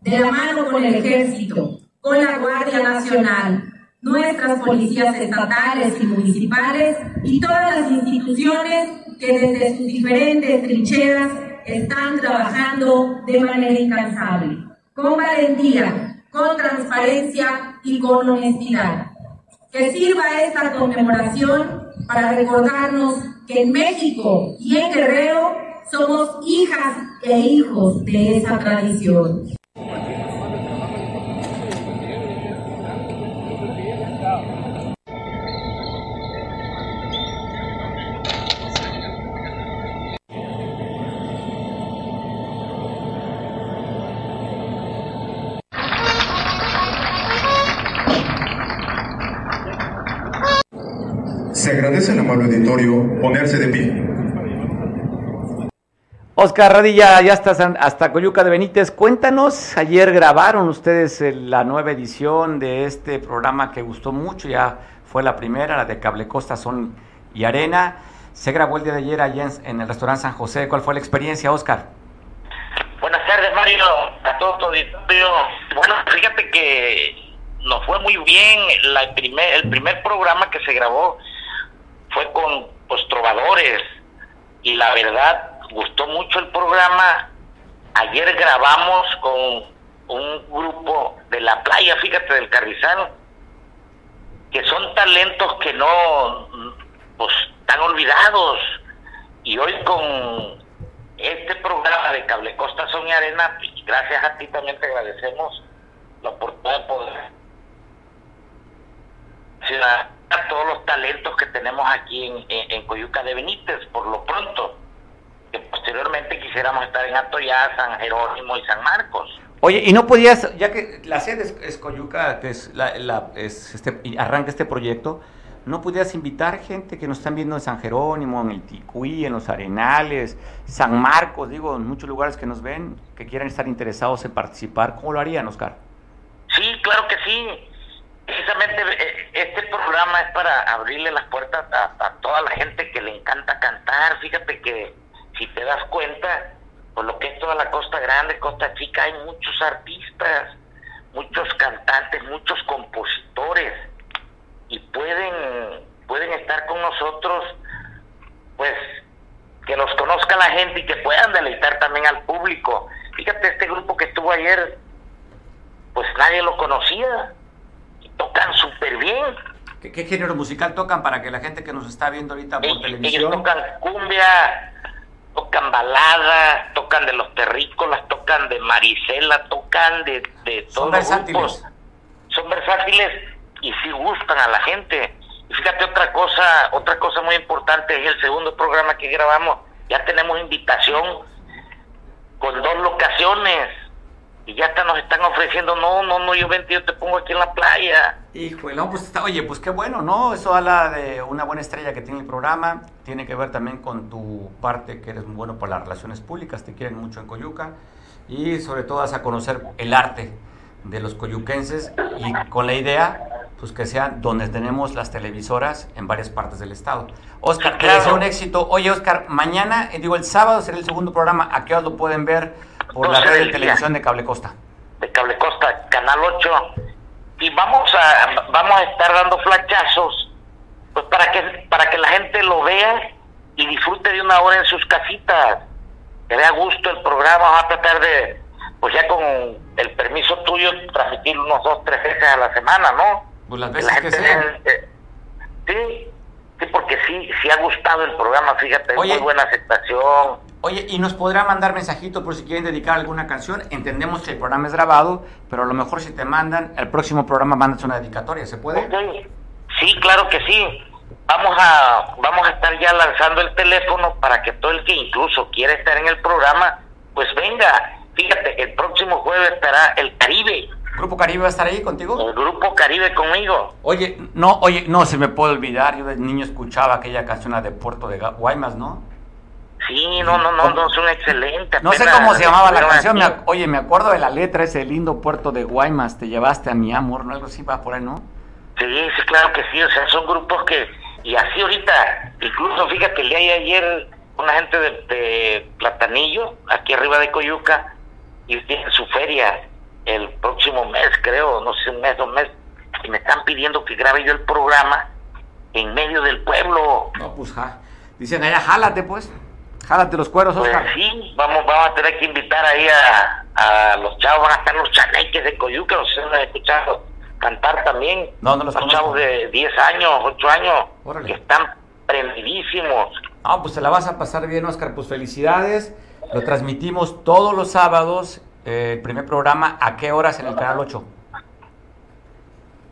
De la mano con el ejército, con la Guardia Nacional, nuestras policías estatales y municipales y todas las instituciones que desde sus diferentes trincheras están trabajando de manera incansable, con valentía, con transparencia y con honestidad. Que sirva esta conmemoración para recordarnos que en México y en Guerrero somos hijas e hijos de esa tradición. Amable auditorio ponerse de pie. Oscar Radilla, ya estás hasta Coyuca de Benítez. Cuéntanos, ayer grabaron ustedes la nueva edición de este programa que gustó mucho, ya fue la primera, la de Cable Costa Son y Arena. Se grabó el día de ayer allá en, el restaurante San José. ¿Cuál fue la experiencia, Oscar? Buenas tardes, Mario, a todo tu auditorio. Bueno, fíjate que nos fue muy bien. La el primer programa que se grabó fue con pues, trovadores y la verdad gustó mucho el programa. Ayer grabamos con un grupo de la playa, fíjate, del Carrizal, que son talentos que no, pues, están olvidados. Y hoy con este programa de Cable Costa Son y Arena, pues, gracias a ti también te agradecemos la oportunidad de poder a todos los talentos que tenemos aquí en, Coyuca de Benítez, por lo pronto, que posteriormente quisiéramos estar en Atoyá, San Jerónimo y San Marcos. Oye, y no podías, ya que la sede es, Coyuca, que es, la, es este, arranca este proyecto, ¿no pudieras invitar gente que nos están viendo en San Jerónimo, en el Ticuí, en los Arenales, San Marcos, digo, en muchos lugares que nos ven, que quieran estar interesados en participar? ¿Cómo lo harían, Oscar? Sí, claro que sí. Precisamente eh, este programa es para abrirle las puertas a, toda la gente que le encanta cantar. Fíjate que si te das cuenta, por lo que es toda la Costa Grande, Costa Chica, hay muchos artistas, muchos cantantes, muchos compositores y pueden pueden estar con nosotros, pues que nos conozca la gente y que puedan deleitar también al público. Fíjate, este grupo que estuvo ayer, pues nadie lo conocía, tocan súper bien. ¿Qué, género musical tocan para que la gente que nos está viendo ahorita por televisión? Ellos tocan cumbia, tocan balada, tocan de los terrícolas, tocan de Marisela, tocan de, de todos Son versátiles. Son versátiles y sí gustan a la gente. Y fíjate otra cosa, otra cosa muy importante es el segundo programa que grabamos. Ya tenemos invitación con dos locaciones y ya hasta nos están ofreciendo, no, no, no, yo vente, yo te pongo aquí en la playa. Hijo, no, pues está, oye, pues qué bueno, ¿no? Eso habla de una buena estrella que tiene el programa, tiene que ver también con tu parte que eres muy bueno por las relaciones públicas, te quieren mucho en Coyuca y sobre todo vas a conocer el arte de los coyuquenses y con la idea pues que sean donde tenemos las televisoras en varias partes del estado. Oscar, te deseo un éxito. Oye, Oscar, mañana, eh, digo, el sábado será el segundo programa. ¿A qué hora lo pueden ver por la red de televisión de Cable Costa? De Cable Costa, Canal 8. Y vamos a, vamos a estar dando flachazos pues para que, para que la gente lo vea y disfrute de una hora en sus casitas. Que vea gusto el programa. Vamos a tratar de, pues ya con el permiso tuyo, transmitir unos dos, tres veces a la semana, ¿no? Pues las veces que sean. sí, sí, porque sí, sí ha gustado el programa, fíjate, muy buena aceptación. Oye, ¿y nos podrá mandar mensajito por si quieren dedicar alguna canción? Entendemos que el programa es grabado, pero a lo mejor si te mandan, el próximo programa mandas una dedicatoria, ¿se puede? Sí, claro que sí. Vamos a, vamos a estar ya lanzando el teléfono para que todo el que incluso quiera estar en el programa, pues venga. Fíjate, el próximo jueves estará el Caribe. ¿Grupo Caribe va a estar ahí contigo? El Grupo Caribe conmigo. Oye, no, oye, no se me puede olvidar, yo de niño escuchaba aquella canción de Puerto de Guaymas, ¿no? Sí, no, no, no, no, son excelentes. No sé cómo se llamaba la canción, oye, me acuerdo de la letra, ese lindo puerto de Guaymas, te llevaste a mi amor, ¿no? Algo así va por ahí, ¿no? Sí, sí, claro que sí, o sea, son grupos que, y así ahorita, incluso fíjate, el día de ayer, una gente de, de Platanillo, aquí arriba de Coyuca, y tienen su feria, el próximo mes, creo, no sé, un mes, dos meses, y me están pidiendo que grabe yo el programa en medio del pueblo. No, pues ja. Dicen allá, jálate pues, jálate los cueros, pues Oscar. sí, vamos, vamos a tener que invitar ahí a, a los chavos, van a estar los chaneques de Coyuca, los han escuchado cantar también. No, no los, los chavos de 10 años, 8 años, que están prendidísimos. Ah, pues se la vas a pasar bien, Oscar, pues felicidades. Lo transmitimos todos los sábados eh, el primer programa, ¿a qué horas en el canal 8?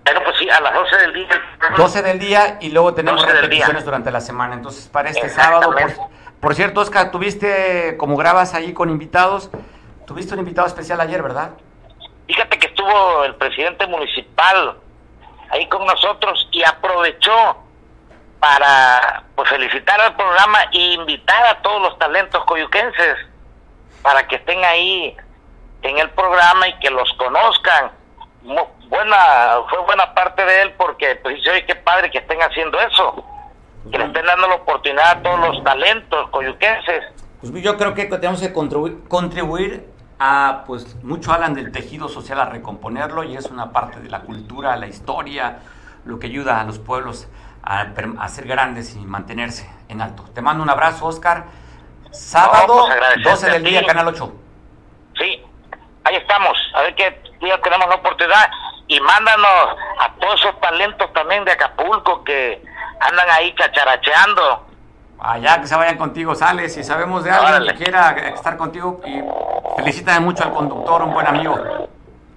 Bueno, pues sí, a las 12 del día. 12 del día y luego tenemos repeticiones durante la semana. Entonces, para este sábado, por, cierto, Oscar, tuviste, como grabas ahí con invitados, tuviste un invitado especial ayer, ¿verdad? Fíjate que estuvo el presidente municipal ahí con nosotros y aprovechó para pues, felicitar al programa e invitar a todos los talentos coyuquenses para que estén ahí en el programa y que los conozcan. Buena, fue buena parte de él porque pues oye, qué padre que estén haciendo eso, que le estén dando la oportunidad a todos los talentos coyuquenses. Pues yo creo que tenemos que contribuir, contribuir a, pues mucho hablan del tejido social a recomponerlo y es una parte de la cultura, la historia, lo que ayuda a los pueblos a, a ser grandes y mantenerse en alto. Te mando un abrazo, Oscar. Sábado, 12 del día, Canal 8. Ahí estamos, a ver qué día tenemos la oportunidad. Y mándanos a todos esos talentos también de Acapulco que andan ahí chacharacheando. Allá que se vayan contigo, sale, si sabemos de alguien que quiera estar contigo y felicítame mucho al conductor, un buen amigo.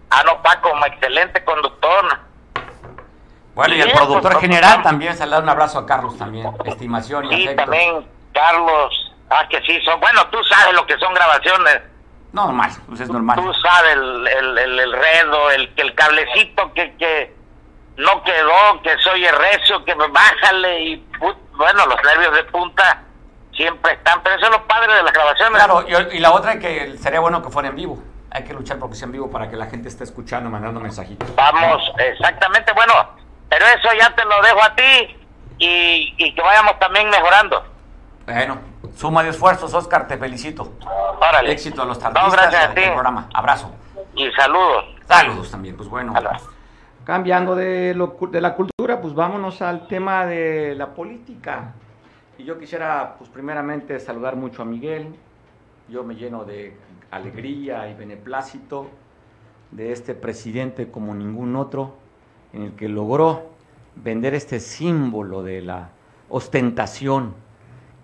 Ah, no, Paco, un excelente conductor. Bueno, y, el productor pues, general también, se le da un abrazo a Carlos también, estimación y sí, también, Carlos, ah, que sí, son, bueno, tú sabes lo que son grabaciones Normal, pues es normal. Tú sabes, el, el, el, el redo, el, el cablecito que, que, no quedó, que soy el recio, que bájale y bueno, los nervios de punta siempre están, pero eso es lo padre de las grabaciones. Claro, y, la otra es que sería bueno que fuera en vivo. Hay que luchar porque sea en vivo para que la gente esté escuchando, mandando mensajitos. Vamos, exactamente, bueno, pero eso ya te lo dejo a ti y, y que vayamos también mejorando. Bueno, suma de esfuerzos, Oscar, te felicito. Órale. Éxito a los tartistas gracias a ti. programa. Abrazo. Y saludos. Saludos también, pues bueno. Cambiando de, lo, de la cultura, pues vámonos al tema de la política. Y yo quisiera, pues primeramente, saludar mucho a Miguel. Yo me lleno de alegría y beneplácito de este presidente como ningún otro, en el que logró vender este símbolo de la ostentación,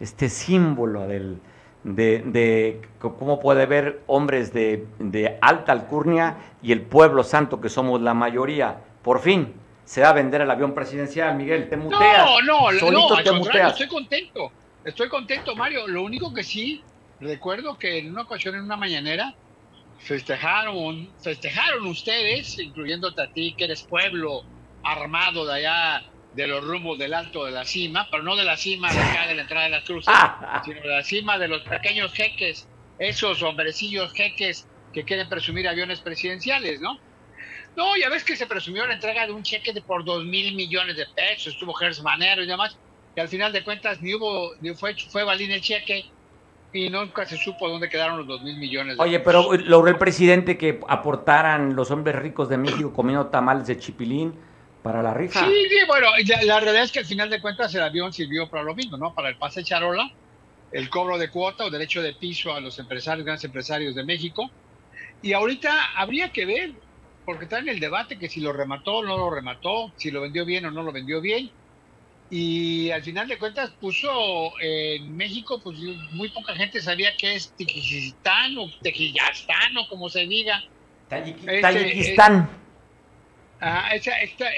este símbolo del, de, de cómo puede haber hombres de, de alta alcurnia y el pueblo santo que somos la mayoría por fin se va a vender el avión presidencial, Miguel, te muteas. No, no, no, estoy contento, estoy contento, Mario. Lo único que sí, recuerdo que en una ocasión, en una mañanera, festejaron, festejaron ustedes, incluyéndote a ti, que eres pueblo armado de allá de los rumbos del alto de la cima, pero no de la cima de acá de la entrada de las cruces, sino de la cima de los pequeños jeques, esos hombrecillos jeques que quieren presumir aviones presidenciales, ¿no? No, ya ves que se presumió la entrega de un cheque de por dos mil millones de pesos, estuvo Gers Manero y demás, y al final de cuentas ni hubo, ni fue, fue Balín el cheque y nunca se supo dónde quedaron los dos mil millones. De Oye, pero logró el presidente que aportaran los hombres ricos de México comiendo tamales de chipilín para la rifa. Sí, sí bueno, la, realidad es que al final de cuentas el avión sirvió para lo mismo, ¿no? Para el pase charola, el cobro de cuota o derecho de piso a los empresarios, grandes empresarios de México. Y ahorita habría que ver, porque está en el debate que si lo remató o no lo remató, si lo vendió bien o no lo vendió bien. Y al final de cuentas puso en México, pues muy poca gente sabía que es Tijistán o Tejillastán o como se diga. Tayikistán. Este,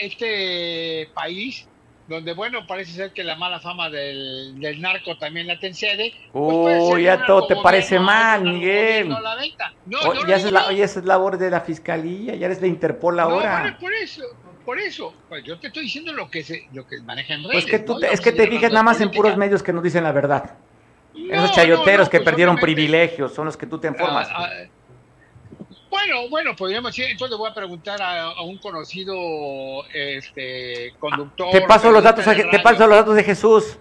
este país donde, bueno, parece ser que la mala fama del, narco también la sede. Pues Uy, ya todo te parece mal, Miguel. ya, es es labor de la fiscalía, ya eres de Interpol ahora. por eso, por eso, pues yo te estoy diciendo lo que se, lo que manejan redes. Pues que tú es que te fijes nada más en puros medios que no dicen la verdad. Esos chayoteros que pues perdieron privilegios son los que tú te informas. Ah, ah, bueno, bueno, podríamos decir, entonces voy a preguntar a, un conocido este, conductor. Te paso los datos, te paso los datos de Jesús,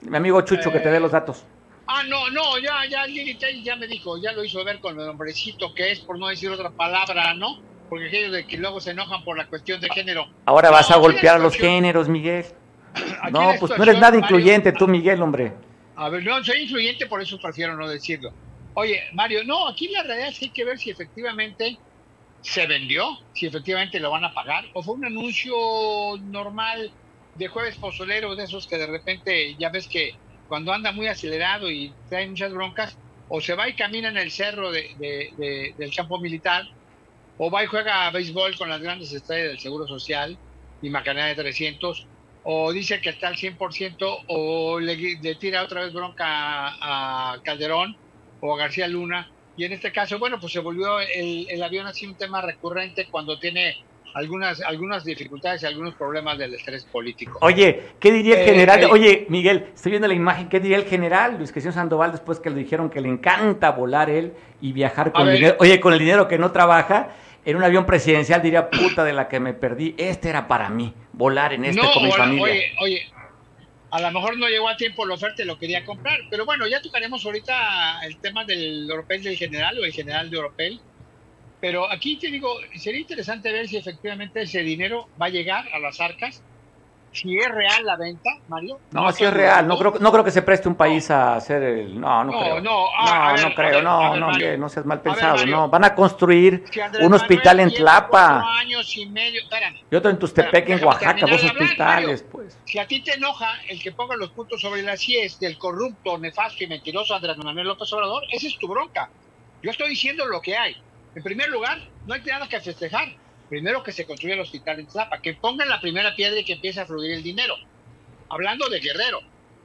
mi amigo Chucho, que te dé los datos. Ah, no, no, ya, ya, ya me dijo, ya lo hizo ver con el hombrecito que es, por no decir otra palabra, ¿no? Porque aquellos de que luego se enojan por la cuestión de género. Ahora vas a golpear a los géneros, Miguel. No, pues no eres nada incluyente tú, Miguel, hombre. A ver, no, soy influyente, por eso prefiero no decirlo. Oye, Mario, no, aquí la realidad es que hay que ver si efectivamente se vendió, si efectivamente lo van a pagar, o fue un anuncio normal de jueves pozolero, de esos que de repente ya ves que cuando anda muy acelerado y trae muchas broncas, o se va y camina en el cerro de, del campo militar, o va y juega a béisbol con las grandes estrellas del Seguro Social y Macanea de 300, o dice que está al 100%, o le, le tira otra vez bronca a Calderón, o a García Luna. Y en este caso, bueno, pues se volvió el, avión así un tema recurrente cuando tiene algunas, algunas dificultades y algunos problemas del estrés político. Oye, ¿qué diría el eh, general? Oye, Miguel, estoy viendo la imagen, ¿qué diría el general Luis Cristiano Sandoval después que le dijeron que le encanta volar él y viajar con dinero? Oye, con el dinero que no trabaja, en un avión presidencial diría, puta de la que me perdí, este era para mí, volar en este con mi familia. Oye, oye, a lo mejor no llegó a tiempo la oferta y lo quería comprar. Pero bueno, ya tocaremos ahorita el tema del Oropel del general o el general de Oropel. Pero aquí te digo, sería interesante ver si efectivamente ese dinero va a llegar a las arcas si es real la venta, Mario. No, si es real. No creo, no creo que se preste un país a hacer el. No, no, creo. No, no, no creo. no, no, no seas mal pensado. no, van a construir un hospital en Tlapa. Años y, medio, y otro en Tustepec, en Oaxaca, dos hospitales, pues. Si a ti te enoja el que ponga los puntos sobre las CIES del corrupto, nefasto y mentiroso Andrés Manuel López Obrador, esa es tu bronca. Yo estoy diciendo lo que hay. En primer lugar, no hay nada que festejar primero que se construya el hospital en Tlapa, que pongan la primera piedra y que empiece a fluir el dinero. Hablando de Guerrero,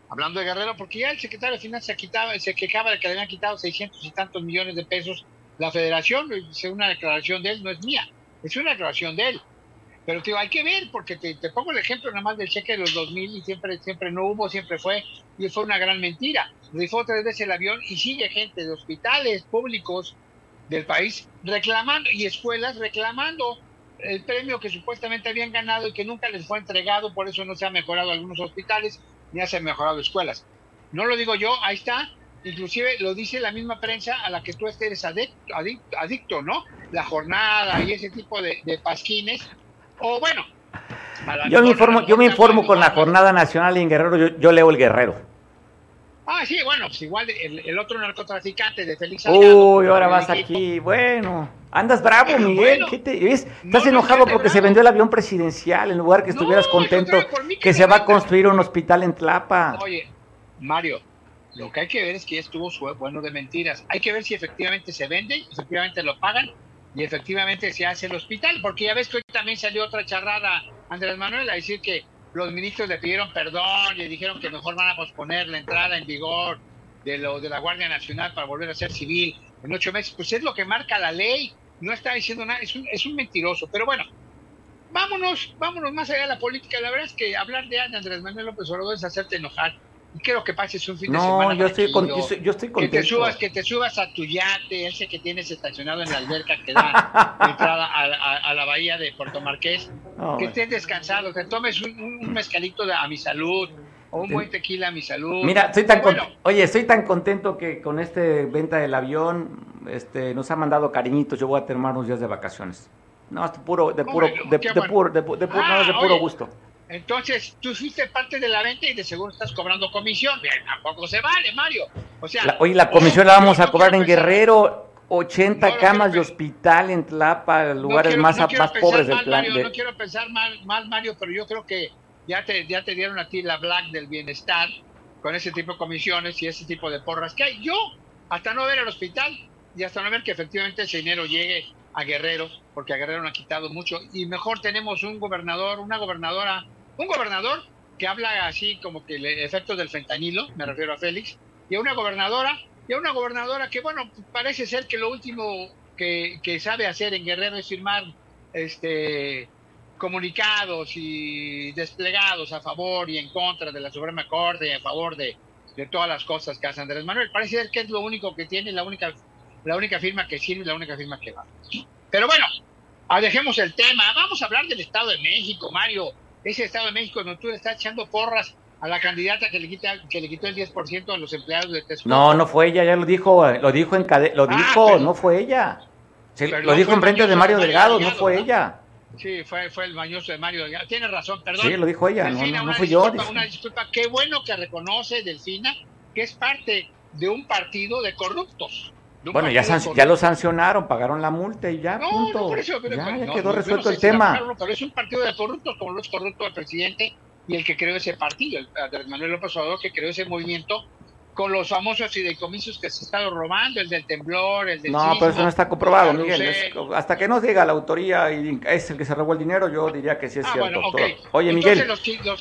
hablando de Guerrero, porque ya el secretario de Finanzas quitaba, se quejaba de que le habían quitado 600 y tantos millones de pesos la federación, según una declaración de él, no es mía, es una declaración de él. Pero digo, hay que ver, porque te, te pongo el ejemplo nada más del cheque de los 2000 y siempre, siempre no hubo, siempre fue, y fue una gran mentira. Rifó tres veces el avión y sigue gente de hospitales públicos del país reclamando y escuelas reclamando el premio que supuestamente habían ganado y que nunca les fue entregado, por eso no se han mejorado algunos hospitales ni se han mejorado escuelas. No lo digo yo, ahí está, inclusive lo dice la misma prensa a la que tú eres adicto, adicto, ¿no? La jornada y ese tipo de, de pasquines o bueno. Yo me informo, yo me informo con la jornada nacional en Guerrero, yo, leo el Guerrero. Ah, sí, bueno, pues igual el, otro narcotraficante de Félix Salgado. Uy, ahora vas aquí, bueno. Andas bravo, Miguel. ¿Qué te, Estás enojado porque se vendió el avión presidencial en lugar que estuvieras contento que, se va a construir un hospital en Tlapa. Oye, Mario, lo que hay que ver es que ya estuvo bueno de mentiras. Hay que ver si efectivamente se vende, efectivamente lo pagan y efectivamente se hace el hospital, porque ya ves que hoy también salió otra charrada, Andrés Manuel, a decir que los ministros le pidieron perdón, le dijeron que mejor van a posponer la entrada en vigor de lo de la Guardia Nacional para volver a ser civil en ocho meses. Pues es lo que marca la ley, no está diciendo nada, es un, es un mentiroso. Pero bueno, vámonos, vámonos más allá de la política. La verdad es que hablar de Andrés Manuel López Obrador es hacerte enojar quiero que pases un fin de semana. No, yo estoy, con, yo estoy contento. Que te, subas, que te subas a tu yate, ese que tienes estacionado en la alberca que da entrada a, la bahía de Puerto Marqués. que estés descansado, que tomes un, mezcalito de, a mi salud. Un buen tequila mi salud. Mira, estoy tan oye, estoy tan contento que con este venta del avión este, nos ha mandado cariñitos. Yo voy a tener unos días de vacaciones. No, de puro, de puro, de, puro, de, de ah, puro gusto. Entonces, tú fuiste parte de la venta y de seguro estás cobrando comisión. Bien, tampoco se vale, Mario. O sea, la, oye, la comisión la vamos a cobrar en Guerrero. 80 camas de hospital en Tlapa, lugares más, más pobres del plan. No quiero pensar mal, mal, Mario, pero yo creo que ya te, ya te dieron a ti la black del bienestar con ese tipo de comisiones y ese tipo de porras que hay. Yo, hasta no ver el hospital y hasta no ver que efectivamente ese dinero llegue a Guerrero, porque a Guerrero no ha quitado mucho, y mejor tenemos un gobernador, una gobernadora un gobernador que habla así como que el efecto del fentanilo, me refiero a Félix, y a una gobernadora, y a una gobernadora que, bueno, parece ser que lo último que, sabe hacer en Guerrero es firmar este comunicados y desplegados a favor y en contra de la Suprema Corte y a favor de, todas las cosas que hace Andrés Manuel. Parece ser que es lo único que tiene, la única, la única firma que sirve, la única firma que va. Pero bueno, ah, dejemos el tema. Vamos a hablar del Estado de México, Mario ese Estado de México donde tú le estás echando porras a la candidata que le quita que le quitó el 10% a los empleados de Texcoco. No, no fue ella, ya lo dijo, lo dijo en lo ah, dijo, no fue ella. lo dijo en frente de Mario Delgado, no fue ella. Sí, fue, fue el mañoso de Mario. Tiene razón, perdón. Sí, lo dijo ella, no, no, fui yo. Una disculpa, qué bueno que reconoce Delfina que es parte de un partido de corruptos. Bueno, ya, ya lo sancionaron, pagaron la multa y ya, punto. ya, quedó resuelto el tema. pero es un partido de corruptos, como los corruptos del presidente y el que creó ese partido, el Andrés Manuel López Obrador, que creó ese movimiento con los famosos fideicomisos que se estado robando, el del temblor, el del No, pero eso no está comprobado, Miguel. hasta que no diga la autoría y es el que se robó el dinero, yo diría que sí es ah, cierto. Oye, Miguel,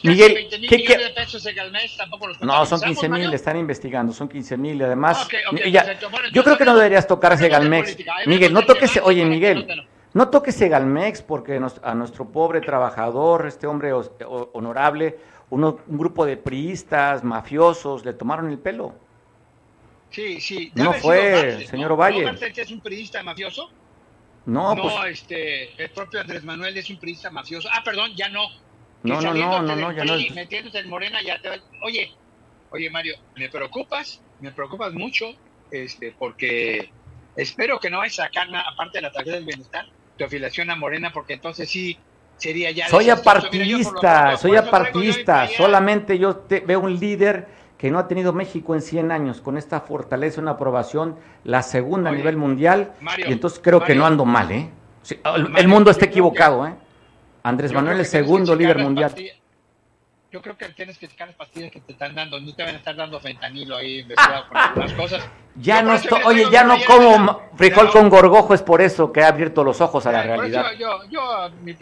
Miguel, ¿qué, qué? De pesos en mes, tampoco los No, son 15 mil, están investigando, son 15 mil y además... yo creo que no deberías tocar ese Galmex. ¿eh? Miguel, no toques, oye, Miguel... No toques Segalmex porque a nuestro pobre trabajador, este hombre honorable, un grupo de priistas, mafiosos, le tomaron el pelo. Sí, sí. No fue, señor Ovalle. ¿No es un priista mafioso? No, no pues... este, el propio Andrés Manuel es un priista mafioso. Ah, perdón, ya no. No, no, no, no, no, ya no. Metiéndose en Morena ya te Oye, oye Mario, me preocupas, me preocupas mucho, este, porque espero que no vayas a sacar aparte de la tarjeta del bienestar, tu afiliación a Morena, porque entonces sí sería ya... Soy apartista, soy apartista, solamente yo veo un líder que no ha tenido México en 100 años, con esta fortaleza, una aprobación, la segunda a nivel mundial, y entonces creo que no ando mal, ¿eh? el, mundo está equivocado, ¿eh? Andrés Manuel es segundo líder mundial yo creo que tienes que checar las pastillas que te están dando, no te van a estar dando fentanilo ahí investigado con algunas cosas. Ya no estoy, oye, ya no como frijol con gorgojo, es por eso que ha abierto los ojos a la realidad. yo, yo, mi,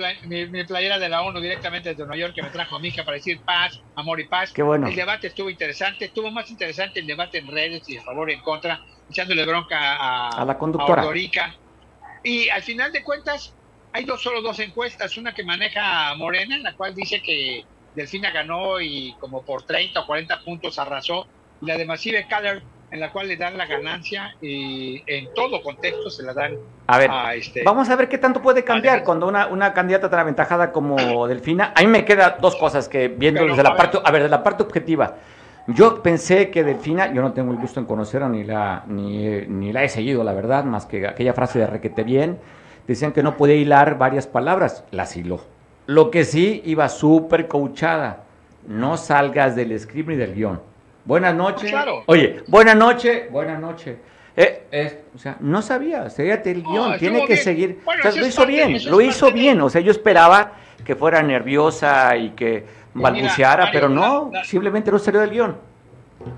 mi, playera de la ONU directamente desde Nueva York que me trajo a mi hija para decir paz, amor y paz. Qué bueno. El debate estuvo interesante, estuvo más interesante el debate en redes y a favor y en contra, echándole bronca a, a la conductora. A y al final de cuentas, hay dos, solo dos encuestas, una que maneja Morena, en la cual dice que Delfina ganó y como por 30 o 40 puntos arrasó, y la de Massive Color, en la cual le dan la ganancia y en todo contexto se la dan A ver, este, vamos a ver qué tanto puede cambiar cuando una, una candidata tan aventajada como *clears throat* Delfina. A mí me queda dos cosas que viendo Pero, desde a la ver. parte, a ver, de la parte objetiva. Yo pensé que Delfina, yo no tengo el gusto en conocerla ni la ni, ni la he seguido, la verdad, más que aquella frase de requete bien. Decían que no podía hilar varias palabras, las hiló. Lo que sí iba súper coachada. No salgas del script ni del guion. Buenas noches. Claro. Oye, buenas noches, buenas noches. Eh, eh, o sea, no sabía, seguíate el guion, estuvo tiene que bien. seguir. Bueno, o sea, eso lo hizo parte- bien, lo hizo de- bien. O sea, yo esperaba que fuera nerviosa y que balbuceara, Mario, pero no, la- la- simplemente no salió del guion.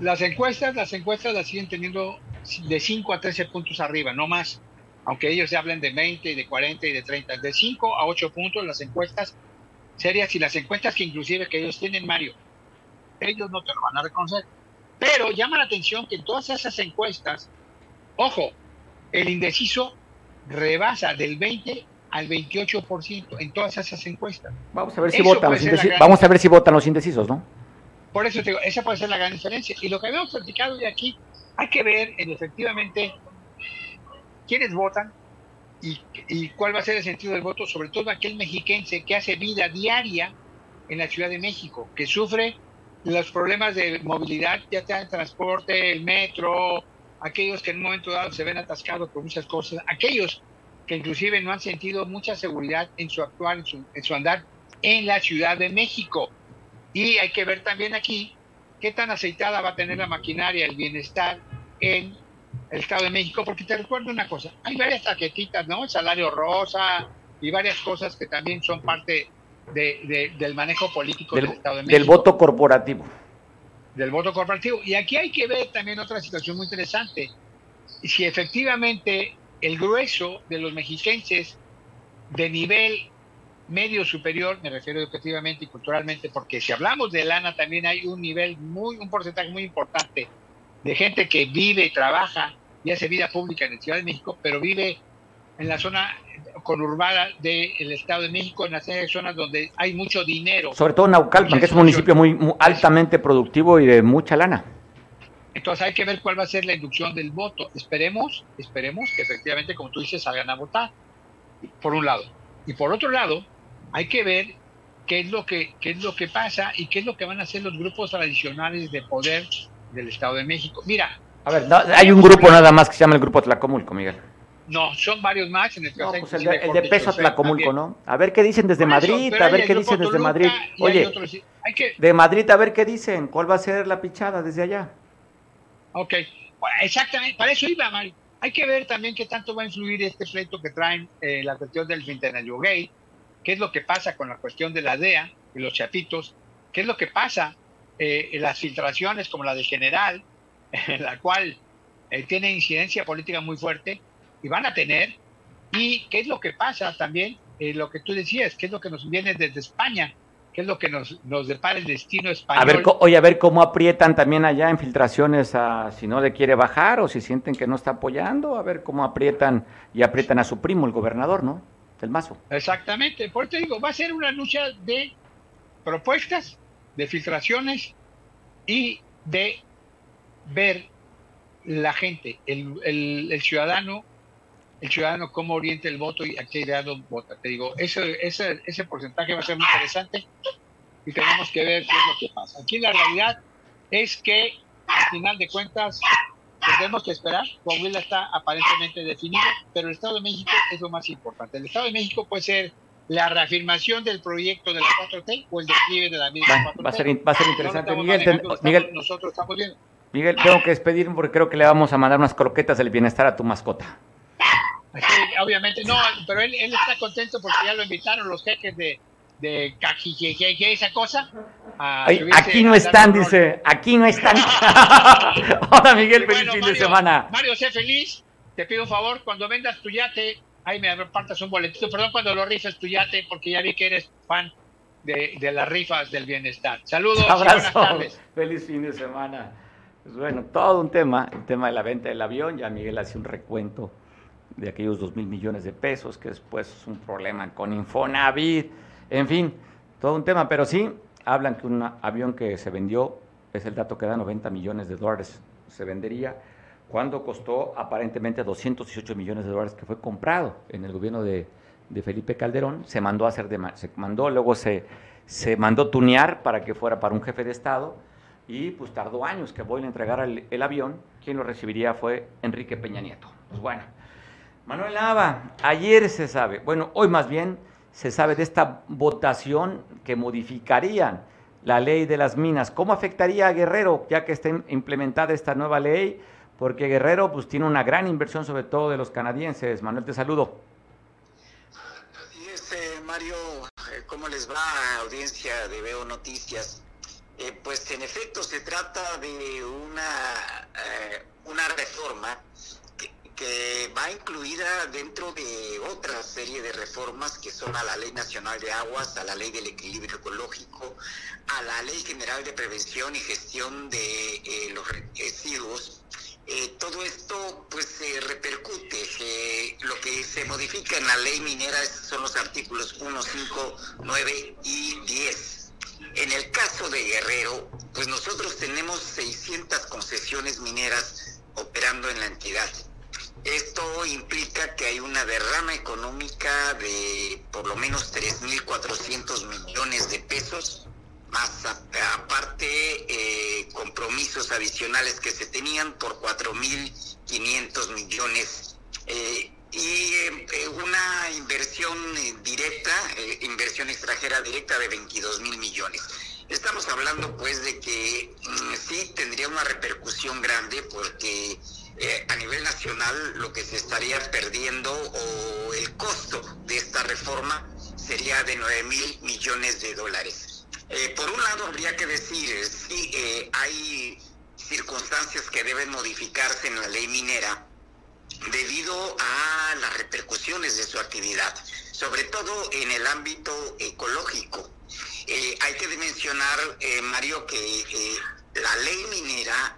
Las encuestas, las encuestas las siguen teniendo de 5 a 13 puntos arriba, no más. Aunque ellos ya hablen de 20, de 40 y de 30. De 5 a 8 puntos las encuestas serias y las encuestas que inclusive que ellos tienen, Mario, ellos no te lo van a reconocer. Pero llama la atención que en todas esas encuestas, ojo, el indeciso rebasa del 20 al 28% en todas esas encuestas. Vamos a ver si Eso votan los indecisos. Vamos a ver si votan los indecisos, ¿no? Por eso te digo, esa puede ser la gran diferencia. Y lo que habíamos platicado de aquí, hay que ver en efectivamente quiénes votan y, y cuál va a ser el sentido del voto, sobre todo aquel mexiquense que hace vida diaria en la Ciudad de México, que sufre los problemas de movilidad, ya sea el transporte, el metro, aquellos que en un momento dado se ven atascados por muchas cosas, aquellos que inclusive no han sentido mucha seguridad en su actuar, en su, en su andar en la Ciudad de México. Y hay que ver también aquí qué tan aceitada va a tener la maquinaria, el bienestar en el Estado de México, porque te recuerdo una cosa, hay varias tarjetitas, ¿no? El salario rosa y varias cosas que también son parte de- de- del manejo político del, Del, Estado de México del voto corporativo. del voto corporativo. Y aquí hay que ver también otra situación muy interesante. Si efectivamente el grueso de los mexiquenses de nivel medio superior, me refiero educativamente y culturalmente, porque si hablamos de lana también hay un nivel muy, un porcentaje muy importante de gente que vive y trabaja y hace vida pública en la Ciudad de México, pero vive en la zona conurbada del Estado de México, en las zonas donde hay mucho dinero. Sobre todo Naucalpan, que es un municipio muy, muy altamente productivo y de mucha lana. Entonces hay que ver cuál va a ser la inducción del voto. Esperemos, esperemos que efectivamente, como tú dices, salgan a votar, por un lado. Y por otro lado, hay que ver qué es lo que, qué es lo que pasa y qué es lo que van a hacer los grupos tradicionales de poder del Estado de México. Mira, A ver, no, hay un grupo nada más que se llama el Grupo Tlacomulco, Miguel. no, son varios más en el No, pues el de, el de peso Tlacomulco. ¿no? A ver qué dicen desde eso, Madrid, a ver qué dicen desde Toluca Madrid. hay Oye, otros- hay que, de Madrid a ver qué dicen, cuál va a ser la pichada desde allá. Ok, Bueno, exactamente, para eso iba, Mario. Hay que ver también qué tanto va a influir este pleito que traen eh, la cuestión del centenario gay, qué es lo que pasa con la cuestión de la DEA y los chapitos, qué es lo que pasa eh, las filtraciones como la de General, *laughs* en la cual eh, tiene incidencia política muy fuerte y van a tener, y qué es lo que pasa también, eh, lo que tú decías, qué es lo que nos viene desde España, qué es lo que nos, nos depara el destino español. A ver, oye, a ver cómo aprietan también allá en filtraciones a si no le quiere bajar o si sienten que no está apoyando, a ver cómo aprietan y aprietan a su primo, el gobernador, ¿no? Del Mazo. Exactamente, por eso te digo, va a ser una lucha de propuestas, de filtraciones y de ver la gente, el, el- ciudadano, el ciudadano cómo orienta el voto y a qué lado vota. Te digo, ese, ese, ese porcentaje va a ser muy interesante y tenemos que ver qué es lo que pasa. Aquí la realidad es que al final de cuentas tenemos que esperar. Coahuila está aparentemente definido, pero el Estado de México es lo más importante. El Estado de México puede ser la reafirmación del proyecto de la 4T o el declive de la misma Va, 4T. va a ser, va a ser interesante. Miguel, ten- manejando, estamos- Miguel, nosotros estamos viendo. Miguel, tengo que despedirme porque creo que le vamos a mandar unas croquetas del bienestar a tu mascota. Sí, obviamente, no, pero él, él está contento porque ya lo invitaron los jeques de, de Cajijeje, esa cosa. Ay, aquí no están, dice, aquí no están. *laughs* *laughs* Hola Miguel, feliz bueno, fin de semana. Mario, sé feliz. Te pido un favor, cuando vendas tu yate, ahí me repartas un boletito. Perdón, cuando lo rifes tu yate, porque ya vi que eres fan de, de las rifas del bienestar. Saludos y buenas Abrazo, tardes. feliz fin de semana. Pues bueno, todo un tema, el tema de la venta del avión, ya Miguel hace un recuento de aquellos dos mil millones de pesos, que después es un problema con Infonavit, en fin, todo un tema, pero sí hablan que un avión que se vendió, es el dato que da 90 millones de dólares, se vendería, cuando costó aparentemente 218 millones de dólares que fue comprado en el gobierno de, Felipe Calderón, se mandó a hacer de, se mandó, luego se, se mandó tunear para que fuera para un jefe de Estado, y pues tardó años que Boyle entregara el, el avión, quien lo recibiría fue Enrique Peña Nieto. Pues bueno, Manuel Nava, ayer se sabe, bueno, hoy más bien se sabe de esta votación que modificarían la ley de las minas. ¿Cómo afectaría a Guerrero ya que esté implementada esta nueva ley? Porque Guerrero pues tiene una gran inversión sobre todo de los canadienses. Manuel, te saludo. Así es, eh, Mario. Eh, ¿Cómo les va, audiencia de Veo Noticias? Eh, pues en efecto se trata de una, una reforma que va incluida dentro de otra serie de reformas que son a la Ley Nacional de Aguas, a la Ley del Equilibrio Ecológico, a la Ley General de Prevención y Gestión de eh, los Residuos. Eh, todo esto pues se repercute. Lo que se modifica en la ley minera son los artículos 1, 5, 9 y 10. En el caso de Guerrero, pues nosotros tenemos 600 concesiones mineras operando en la entidad esto implica que hay una derrama económica de por lo menos 3.400 millones de pesos, más aparte eh, compromisos adicionales que se tenían por 4.500 millones. Eh, y eh, una inversión directa, inversión extranjera directa de 22 mil millones. Estamos hablando pues de que mm, sí tendría una repercusión grande porque a nivel nacional lo que se estaría perdiendo o el costo de esta reforma sería de 9 mil millones de dólares. Eh, por un lado, habría que decir, eh, sí, hay circunstancias que deben modificarse en la ley minera debido a las repercusiones de su actividad, sobre todo en el ámbito ecológico. hay que mencionar, Mario, que la ley minera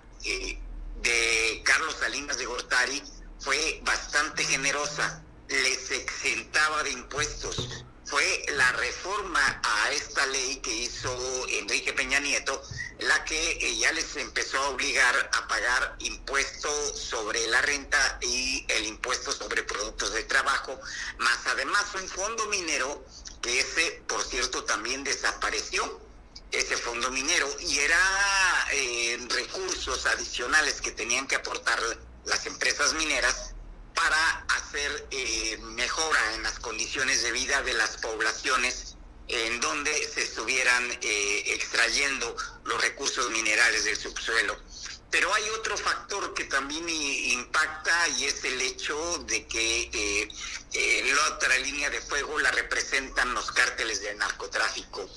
de Carlos Salinas de Gortari fue bastante generosa, les exentaba de impuestos. Fue la reforma a esta ley que hizo Enrique Peña Nieto la que eh, ya les empezó a obligar a pagar impuestos sobre la renta y el impuesto sobre productos de trabajo, más además un fondo minero que ese, por cierto, también desapareció. Ese fondo minero y era eh, recursos adicionales que tenían que aportar las empresas mineras para hacer eh, mejora en las condiciones de vida de las poblaciones en donde se estuvieran eh, extrayendo los recursos minerales del subsuelo. Pero hay otro factor que también impacta y es el hecho de que la otra línea de fuego la representan los cárteles de narcotráfico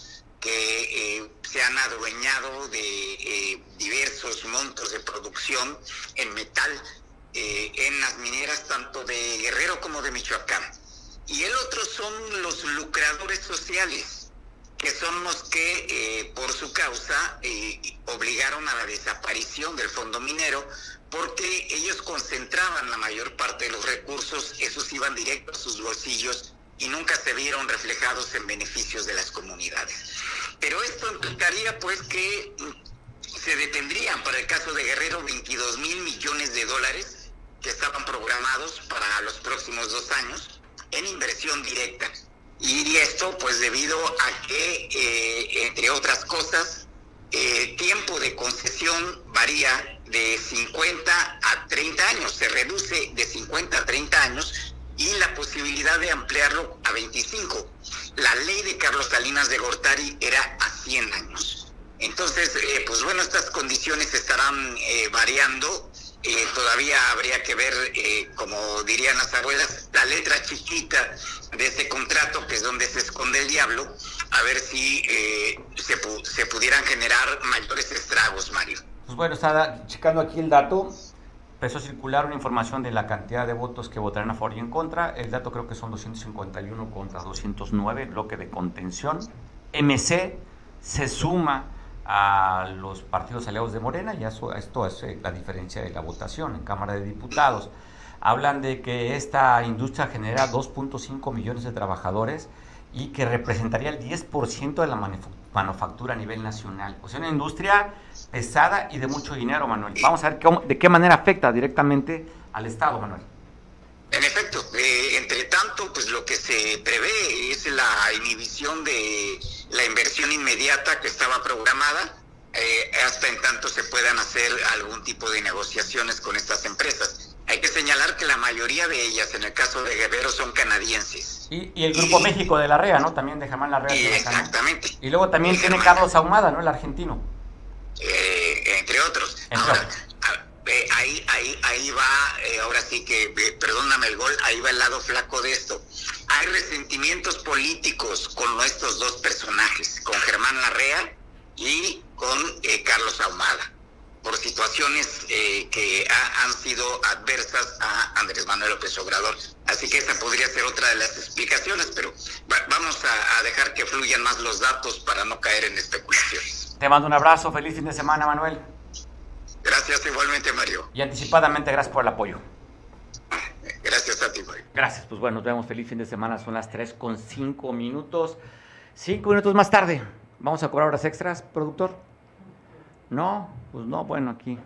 que eh, se han adueñado de eh, diversos montos de producción en metal eh, en las mineras tanto de Guerrero como de Michoacán. Y el otro son los lucradores sociales, que son los que por su causa obligaron a la desaparición del fondo minero porque ellos concentraban la mayor parte de los recursos, esos iban directo a sus bolsillos y nunca se vieron reflejados en beneficios de las comunidades. Pero esto implicaría pues que se detendrían para el caso de Guerrero 22 mil millones de dólares que estaban programados para los próximos dos años en inversión directa. Y esto pues debido a que, eh, entre otras cosas, el tiempo de concesión varía de 50 a 30 años, se reduce de 50 a 30 años y la posibilidad de ampliarlo a 25. La ley de Carlos Salinas de Gortari era a 100 años. Entonces, eh, pues bueno, estas condiciones estarán eh, variando. Eh, todavía habría que ver, como dirían las abuelas, la letra chiquita de ese contrato, que es donde se esconde el diablo, a ver si se, se pudieran generar mayores estragos, Mario. Pues bueno, está checando aquí el dato empezó a circular una información de la cantidad de votos que votarán a favor y en contra. El dato creo que son 251 contra 209, bloque de contención. MC se suma a los partidos aliados de Morena, y esto es eh, la diferencia de la votación en Cámara de Diputados. hablan de que esta industria genera 2.5 millones de trabajadores y que representaría el 10% de la manufactura a nivel nacional. O sea, una industria pesada y de mucho dinero, Manuel. Vamos a ver de qué manera afecta directamente al Estado, Manuel. En efecto, eh, entre tanto, pues lo que se prevé es la inhibición de la inversión inmediata que estaba programada, eh, hasta en tanto se puedan hacer algún tipo de negociaciones con estas empresas. Hay que señalar que la mayoría de ellas, en el caso de Guerrero, son canadienses. Y, el Grupo México de la REA, ¿no? También de Germán Larrea. Y exactamente. Y luego también tiene Carlos Ahumada, ¿no? El argentino. Eh, entre otros. Ahora, ahí, ahí, ahí va, eh, ahora sí que, eh, perdóname el gol, ahí va el lado flaco de esto. Hay resentimientos políticos con nuestros dos personajes, con Germán Larrea y con Carlos Ahumada por situaciones que han sido adversas a Andrés Manuel López Obrador. Así que esta podría ser otra de las explicaciones, pero vamos a, dejar que fluyan más los datos para no caer en especulaciones. Te mando un abrazo, feliz fin de semana, Manuel. Gracias igualmente, Mario. Y anticipadamente, gracias por el apoyo. Gracias a ti, Mario. Gracias, pues bueno, nos vemos. Feliz fin de semana. Son las 3 con 5 minutos. 5 minutos más tarde. ¿Vamos a cobrar horas extras, productor? No, pues no, bueno, aquí.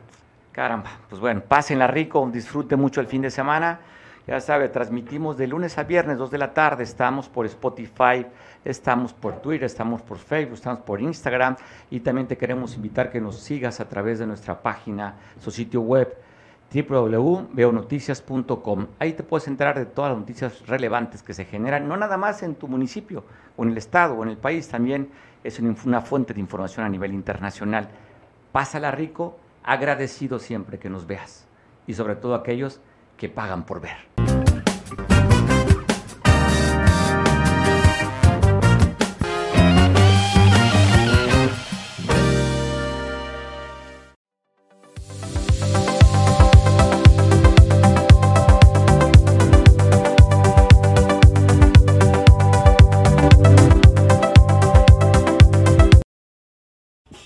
Caramba, pues bueno, pásenla rico, disfrute mucho el fin de semana. Ya sabe, transmitimos de lunes a viernes, 2 de la tarde. Estamos por Spotify, estamos por Twitter, estamos por Facebook, estamos por Instagram. Y también te queremos invitar que nos sigas a través de nuestra página, su sitio web www.veonoticias.com. Ahí te puedes enterar de todas las noticias relevantes que se generan, no nada más en tu municipio, o en el estado, o en el país, también es una fuente de información a nivel internacional. Pásala rico, agradecido siempre que nos veas, y sobre todo aquellos que pagan por ver.